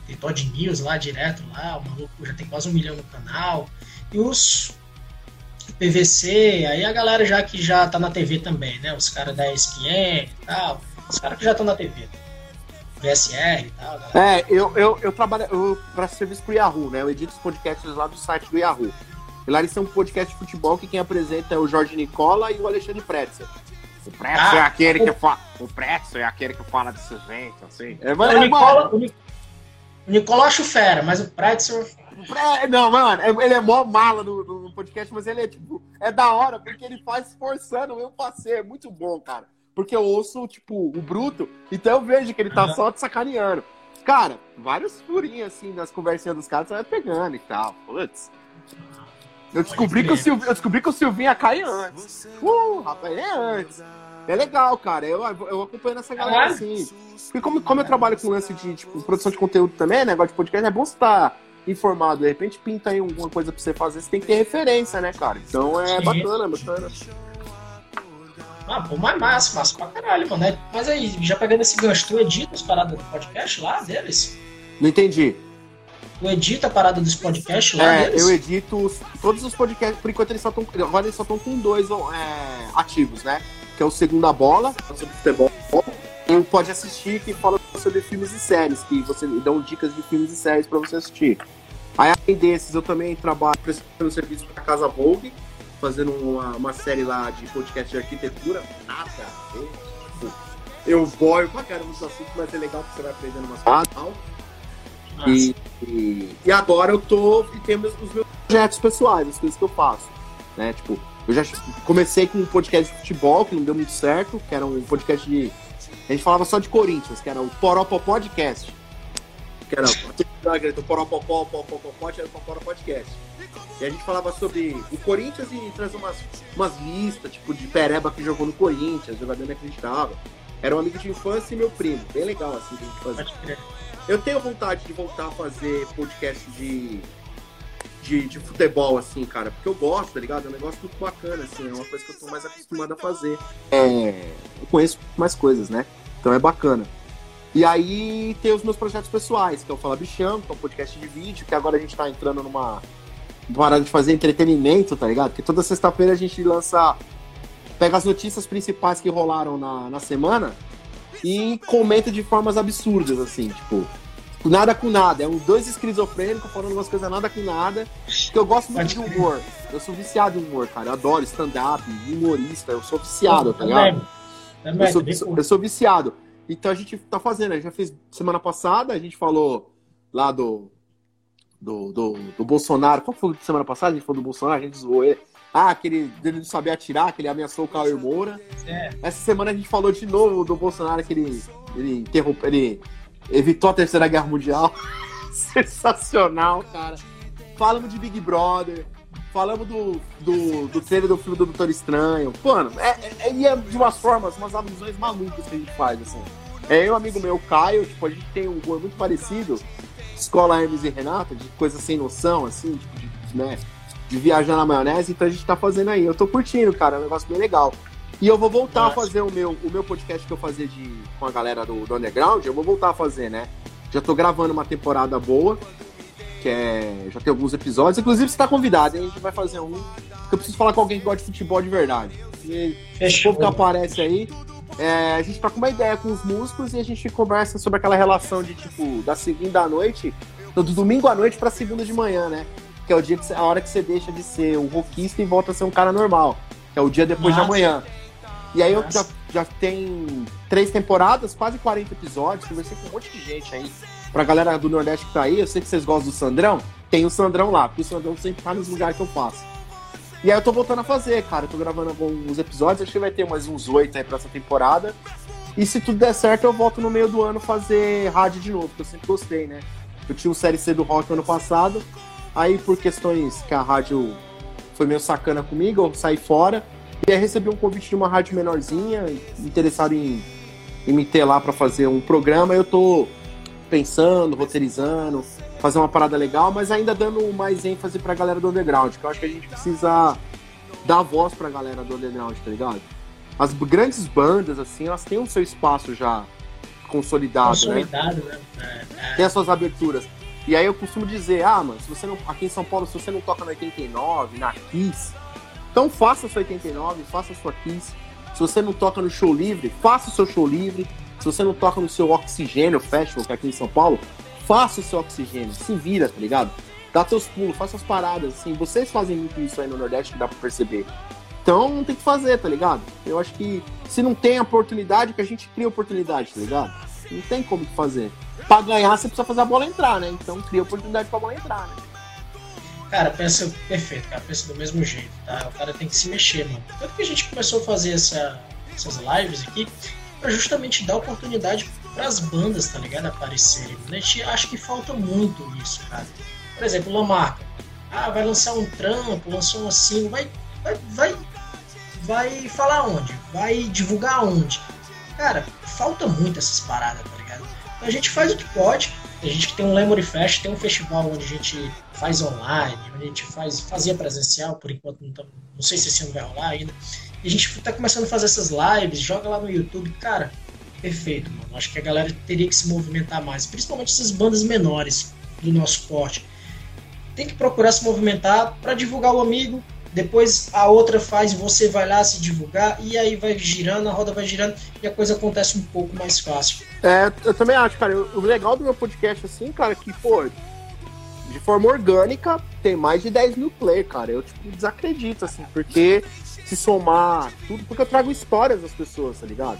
tem Todd News lá direto lá, o maluco já tem quase um milhão no canal. E os PVC, aí a galera já que já tá na TV também, né? Os caras da ESPN e tal, os caras que já estão na TV. VSR e tal. Galera. É, eu, eu, eu trabalho eu para serviço pro Yahoo, né? Eu edito os podcasts lá do site do Yahoo. E lá eles são um podcast de futebol que quem apresenta é o Jorge Nicola e o Alexandre Pretzel. O Pretzel ah, é aquele o... que fala. O Pretzel é aquele que fala desse jeito, assim. É, mas, o, Nicola, o Nicola acho fera, mas o Pretzel. Não, mano, é, ele é mó mala no, no, podcast, mas ele é tipo, é da hora, porque ele faz forçando o meu passeio. É muito bom, cara. Porque eu ouço, tipo, o bruto, então eu vejo que ele tá uhum. só te sacaneando. Cara, vários furinhos assim nas conversinhas dos caras, você vai pegando e tal. Putz. Eu descobri, que o Silvinho, eu descobri que o Silvinho ia cair antes. Uh, rapaz, é antes. É legal, cara. Eu, eu acompanho essa galera assim. Porque como, como eu trabalho com lance de tipo, produção de conteúdo também, negócio de podcast, é bom você estar tá informado. De repente pinta aí alguma coisa pra você fazer, você tem que ter referência, né, cara? Então é bacana, bacana. Ah, pô, mas massa, massa pra caralho, mano. É, mas aí, já pegando esse gancho, tu edita as paradas do podcast lá deles? Não entendi. Tu edita a parada dos podcasts lá é, deles? eu edito todos os podcasts, por enquanto eles só estão. Agora eles só estão com dois é, ativos, né? Que é o Segunda Bola, sobre futebol, e Pode Assistir, que fala sobre filmes e séries, que você dão dicas de filmes e séries pra você assistir. Aí, além desses, eu também trabalho prestando serviço pra Casa Vogue, fazendo uma, uma série lá de podcast de arquitetura. Nada a ver. Tipo, eu boio pra caramba nos assuntos, mas é legal que você vai aprendendo umas coisas. Ah, e, e, e, agora eu tô e tenho meus, os meus projetos pessoais, as coisas que eu faço. Né? Tipo, eu já comecei com um podcast de futebol que não deu muito certo, que era um podcast de. A gente falava só de Corinthians, que era o Poropó Podcast. Que era o Poropó Podcast, era o Poropó Podcast. E a gente falava sobre o Corinthians e trazia umas, umas listas, tipo, de pereba que jogou no Corinthians, jogador inacreditável. Era um amigo de infância e meu primo. Bem legal, assim, que a gente fazia. Eu tenho vontade de voltar a fazer podcast de, de, de, futebol, assim, cara, porque eu gosto, tá ligado? É um negócio muito bacana, assim, é uma coisa que eu tô mais acostumado a fazer. É, eu conheço mais coisas, né? Então é bacana. E aí tem os meus projetos pessoais, que é o Fala Bichão, que é um podcast de vídeo, que agora a gente tá entrando numa, parada de fazer entretenimento, tá ligado? Porque toda sexta-feira a gente lança. Pega as notícias principais que rolaram na, na semana e comenta de formas absurdas, assim, tipo. Nada com nada. É um dois esquizofrênicos falando umas coisas nada com nada. Que eu gosto muito de humor. Eu sou viciado em humor, cara. Eu adoro stand-up, humorista. Eu sou viciado, tá ligado? Eu sou, eu sou viciado. Então a gente tá fazendo. A gente já fez semana passada, a gente falou lá do do, do, do Bolsonaro. Qual foi a semana passada? A gente falou do Bolsonaro, a gente zoou ele. Ah, aquele dele não saber atirar, que ele ameaçou o Cauê Moura. É. Essa semana a gente falou de novo do Bolsonaro, que ele, ele interrompeu, ele evitou a Terceira Guerra Mundial. Sensacional, cara. Falamos de Big Brother. Falamos do, do, do trailer do filme do Doutor Estranho. Mano, é, é, é de umas formas, umas alusões malucas que a gente faz, assim. É eu, amigo meu, Caio, tipo, a gente tem um humor muito parecido escola Hermes e Renata, de coisa sem noção, assim, tipo, de, né, de viajar na maionese, então a gente tá fazendo aí. Eu tô curtindo, cara, é um negócio bem legal. E eu vou voltar Nossa. a fazer o meu, o meu podcast que eu fazia de, com a galera do, do Underground, eu vou voltar a fazer, né? Já tô gravando uma temporada boa, que é. Já tem alguns episódios. Inclusive, você tá convidado, hein? A gente vai fazer um. Eu preciso falar com alguém que gosta de futebol de verdade. E o povo que aparece aí, é, a gente com uma ideia com os músicos e a gente conversa sobre aquela relação de tipo, da segunda à noite, do domingo à noite pra segunda de manhã, né? Que é o dia que a hora que você deixa de ser um rockista e volta a ser um cara normal. Que é o dia depois Nossa. de amanhã. E aí eu já, já tem três temporadas, quase 40 episódios, conversei com um monte de gente aí. Pra galera do Nordeste que tá aí, eu sei que vocês gostam do Sandrão, tem o Sandrão lá, porque o Sandrão sempre tá nos lugares que eu faço. E aí eu tô voltando a fazer, cara. Eu tô gravando alguns episódios, acho que vai ter mais uns oito aí pra essa temporada. E se tudo der certo, eu volto no meio do ano fazer rádio de novo, que eu sempre gostei, né? Eu tinha o Série C do Rock ano passado, aí por questões que a rádio foi meio sacana comigo, eu saí fora. E aí recebi um convite de uma rádio menorzinha, interessado em, em me ter lá para fazer um programa. Eu tô pensando, roteirizando, fazer uma parada legal, mas ainda dando mais ênfase pra galera do underground, que eu acho que a gente precisa dar voz pra galera do underground, tá ligado? As grandes bandas, assim, elas têm o seu espaço já consolidado, né? consolidado né? né? É, é. Tem as suas aberturas. E aí eu costumo dizer, ah, mano, se você não, aqui em São Paulo, se você não toca na 89, na Kiss, então faça a sua 89, faça a sua Kiss. Se você não toca no show livre, faça o seu show livre. Se você não toca no seu Oxigênio Festival, que é aqui em São Paulo, faça o seu oxigênio, se vira, tá ligado? Dá seus pulos, faça as paradas, assim. Vocês fazem muito isso aí no Nordeste que dá pra perceber. Então tem que fazer, tá ligado? Eu acho que se não tem oportunidade, que a gente cria oportunidade, tá ligado? Não tem como fazer. Pra ganhar, você precisa fazer a bola entrar, né? Então cria oportunidade pra bola entrar, né? Cara, pensa perfeito, cara, pensa do mesmo jeito, tá? O cara tem que se mexer, mano. Tanto que a gente começou a fazer essa, essas lives aqui para justamente dar oportunidade as bandas, tá ligado? Aparecerem. A gente acha que falta muito isso, cara. Por exemplo, Lamarca. Ah, vai lançar um trampo, lançou um assim, vai, vai, vai, vai falar onde? Vai divulgar onde? Cara, falta muito essas paradas, tá ligado? Então a gente faz o que pode. A gente tem um Lemory Fest, tem um festival onde a gente faz online, onde a gente faz, fazia presencial, por enquanto não, não sei se esse ano vai rolar ainda. E a gente tá começando a fazer essas lives, joga lá no YouTube. Cara, perfeito, mano. Acho que a galera teria que se movimentar mais, principalmente essas bandas menores do nosso porte. Tem que procurar se movimentar para divulgar o amigo, depois a outra faz, você vai lá se divulgar, e aí vai girando, a roda vai girando, e a coisa acontece um pouco mais fácil. É, eu também acho, cara. O legal do meu podcast, assim, cara, que, pô, de forma orgânica, tem mais de 10 mil play, cara. Eu, tipo, desacredito, assim, porque se somar tudo, porque eu trago histórias das pessoas, tá ligado?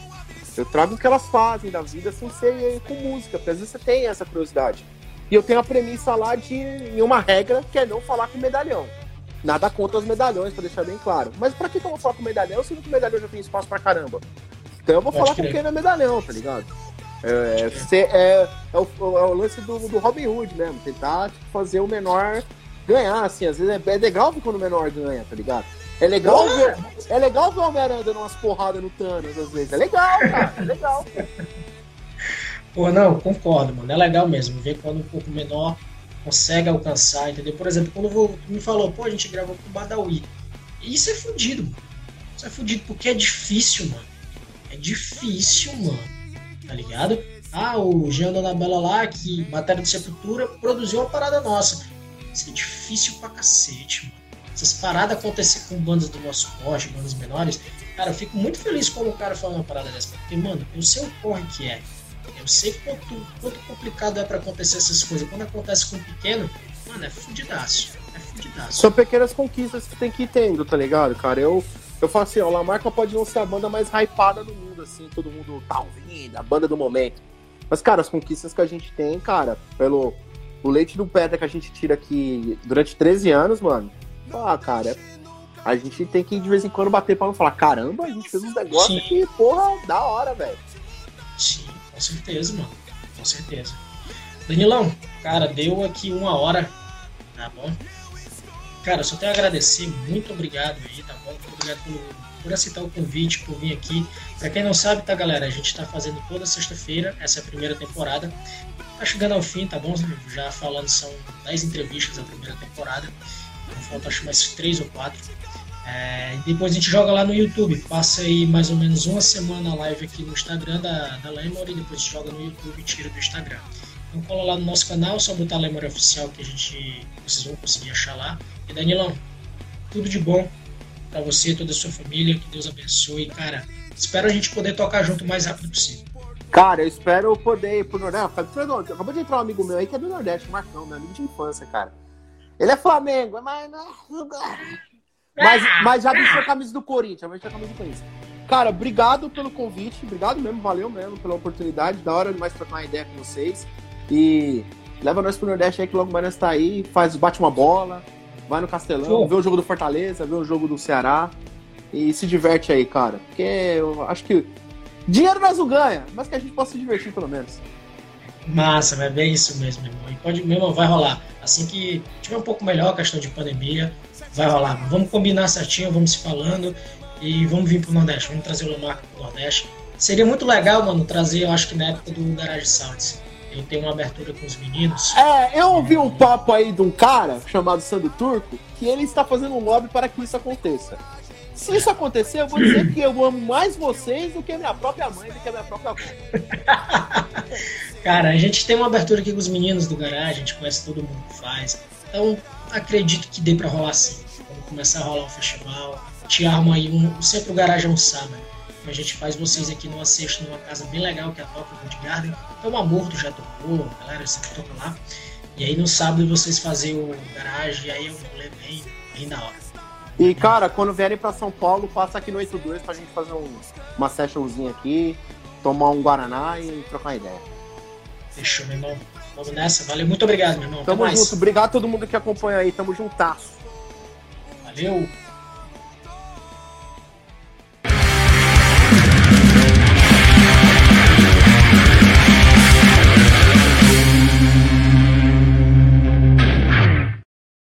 Eu trago o que elas fazem da vida sem ser com música, porque às vezes você tem essa curiosidade. E eu tenho a premissa lá de uma regra que é não falar com medalhão. Nada contra os medalhões, pra deixar bem claro. Mas pra que, que eu vou falar com medalhão se o medalhão já tem espaço pra caramba? Então eu vou Pode falar crer. com quem não é medalhão, tá ligado? É, é, é, é, o, é o lance do, do Robin Hood mesmo, tentar tipo, fazer o menor ganhar, assim, às vezes é, é legal quando o menor ganha, tá ligado? É legal ver, é legal ver o Homem-Aranha dando umas porradas no Thanos às vezes. É legal, cara, é legal. Pô, não, concordo, mano. É legal mesmo ver quando um pouco menor consegue alcançar, entendeu? Por exemplo, quando vou, me falou, pô, a gente gravou com o Badawi. Isso é fudido, mano. Isso é fudido porque é difícil, mano. É difícil, mano. Tá ligado? Ah, o Jean Bela lá, que matéria de Sepultura, produziu uma parada nossa. Isso é difícil pra cacete, mano. Essas paradas acontecer com bandas do nosso corte, bandas menores, cara, eu fico muito feliz quando o cara fala uma parada dessa. Porque, mano, eu sei o corre que é. Eu sei quanto, quanto complicado é para acontecer essas coisas. Quando acontece com um pequeno, mano, é fudidaço. É fudidaço. São pequenas conquistas que tem que ir tendo, tá ligado, cara? Eu, eu falo assim, ó, Marca pode não ser a banda mais hypada do mundo, assim, todo mundo tá ouvindo, a banda do momento. Mas, cara, as conquistas que a gente tem, cara, pelo o leite do pedra que a gente tira aqui durante 13 anos, mano, ah, cara, a gente tem que de vez em quando bater pra não falar, caramba, a gente fez uns negócios que, porra, da hora, velho. Sim. Com certeza, mano. Com certeza. Danilão, cara, deu aqui uma hora, tá bom? Cara, só tenho a agradecer, muito obrigado aí, tá bom? Muito obrigado por, por aceitar o convite, por vir aqui. Pra quem não sabe, tá, galera? A gente tá fazendo toda sexta-feira, essa é a primeira temporada. Tá chegando ao fim, tá bom? Já falando, são 10 entrevistas da primeira temporada. Então, falta acho mais 3 ou 4. É, depois a gente joga lá no YouTube. Passa aí mais ou menos uma semana a live aqui no Instagram da, da Lemory, depois a gente joga no YouTube e tira do Instagram. Então cola lá no nosso canal, só botar Lemory Oficial que a gente vocês vão conseguir achar lá. E Danilão, tudo de bom para você, toda a sua família, que Deus abençoe. Cara, espero a gente poder tocar junto o mais rápido possível. Cara, eu espero poder ir pro Nordeste. Acabou de entrar um amigo meu aí que é do Nordeste, Marcão, meu amigo de infância, cara. Ele é Flamengo, mas. Mas, mas já vestiu a camisa do Corinthians, já vestiu a camisa do Corinthians. Cara, obrigado pelo convite, obrigado mesmo, valeu mesmo pela oportunidade, da hora de mais trocar uma ideia com vocês. E leva nós pro Nordeste aí que logo mais nós tá aí, faz, bate uma bola, vai no Castelão, vê o jogo do Fortaleza, vê o jogo do Ceará e se diverte aí, cara. Porque eu acho que dinheiro nós não ganha, mas que a gente possa se divertir pelo menos. Massa, é bem isso mesmo, meu irmão. E pode, mesmo, vai rolar. Assim que tiver um pouco melhor a questão de pandemia, vai rolar. Vamos combinar certinho, vamos se falando e vamos vir pro Nordeste. Vamos trazer o Lamarca pro Nordeste. Seria muito legal, mano, trazer, eu acho que na época do Garage Sounds. Eu tenho uma abertura com os meninos. É, eu ouvi um papo aí de um cara chamado Sandro Turco que ele está fazendo um lobby para que isso aconteça. Se isso acontecer, eu vou dizer que eu amo mais vocês do que a minha própria mãe, do que a minha própria avó. Cara, a gente tem uma abertura aqui com os meninos do garagem, a gente conhece todo mundo que faz. Então, acredito que dê para rolar sim. Quando começar a rolar um festival, te armo aí um. Sempre o garagem é um sábado. A gente faz vocês aqui numa sexta, numa casa bem legal que é a Toca Wood Garden. Então o Amorto já tocou, a galera sempre toca lá. E aí no sábado vocês fazem o garagem, e aí eu vou ler bem, bem da hora. E cara, quando vierem para São Paulo, passa aqui no 82 pra gente fazer um, uma sessionzinha aqui, tomar um Guaraná e trocar ideia. Fechou, meu irmão. Vamos nessa. Valeu, muito obrigado, meu irmão. Tamo Até junto. Mais. Obrigado a todo mundo que acompanha aí. Tamo juntasso. Valeu.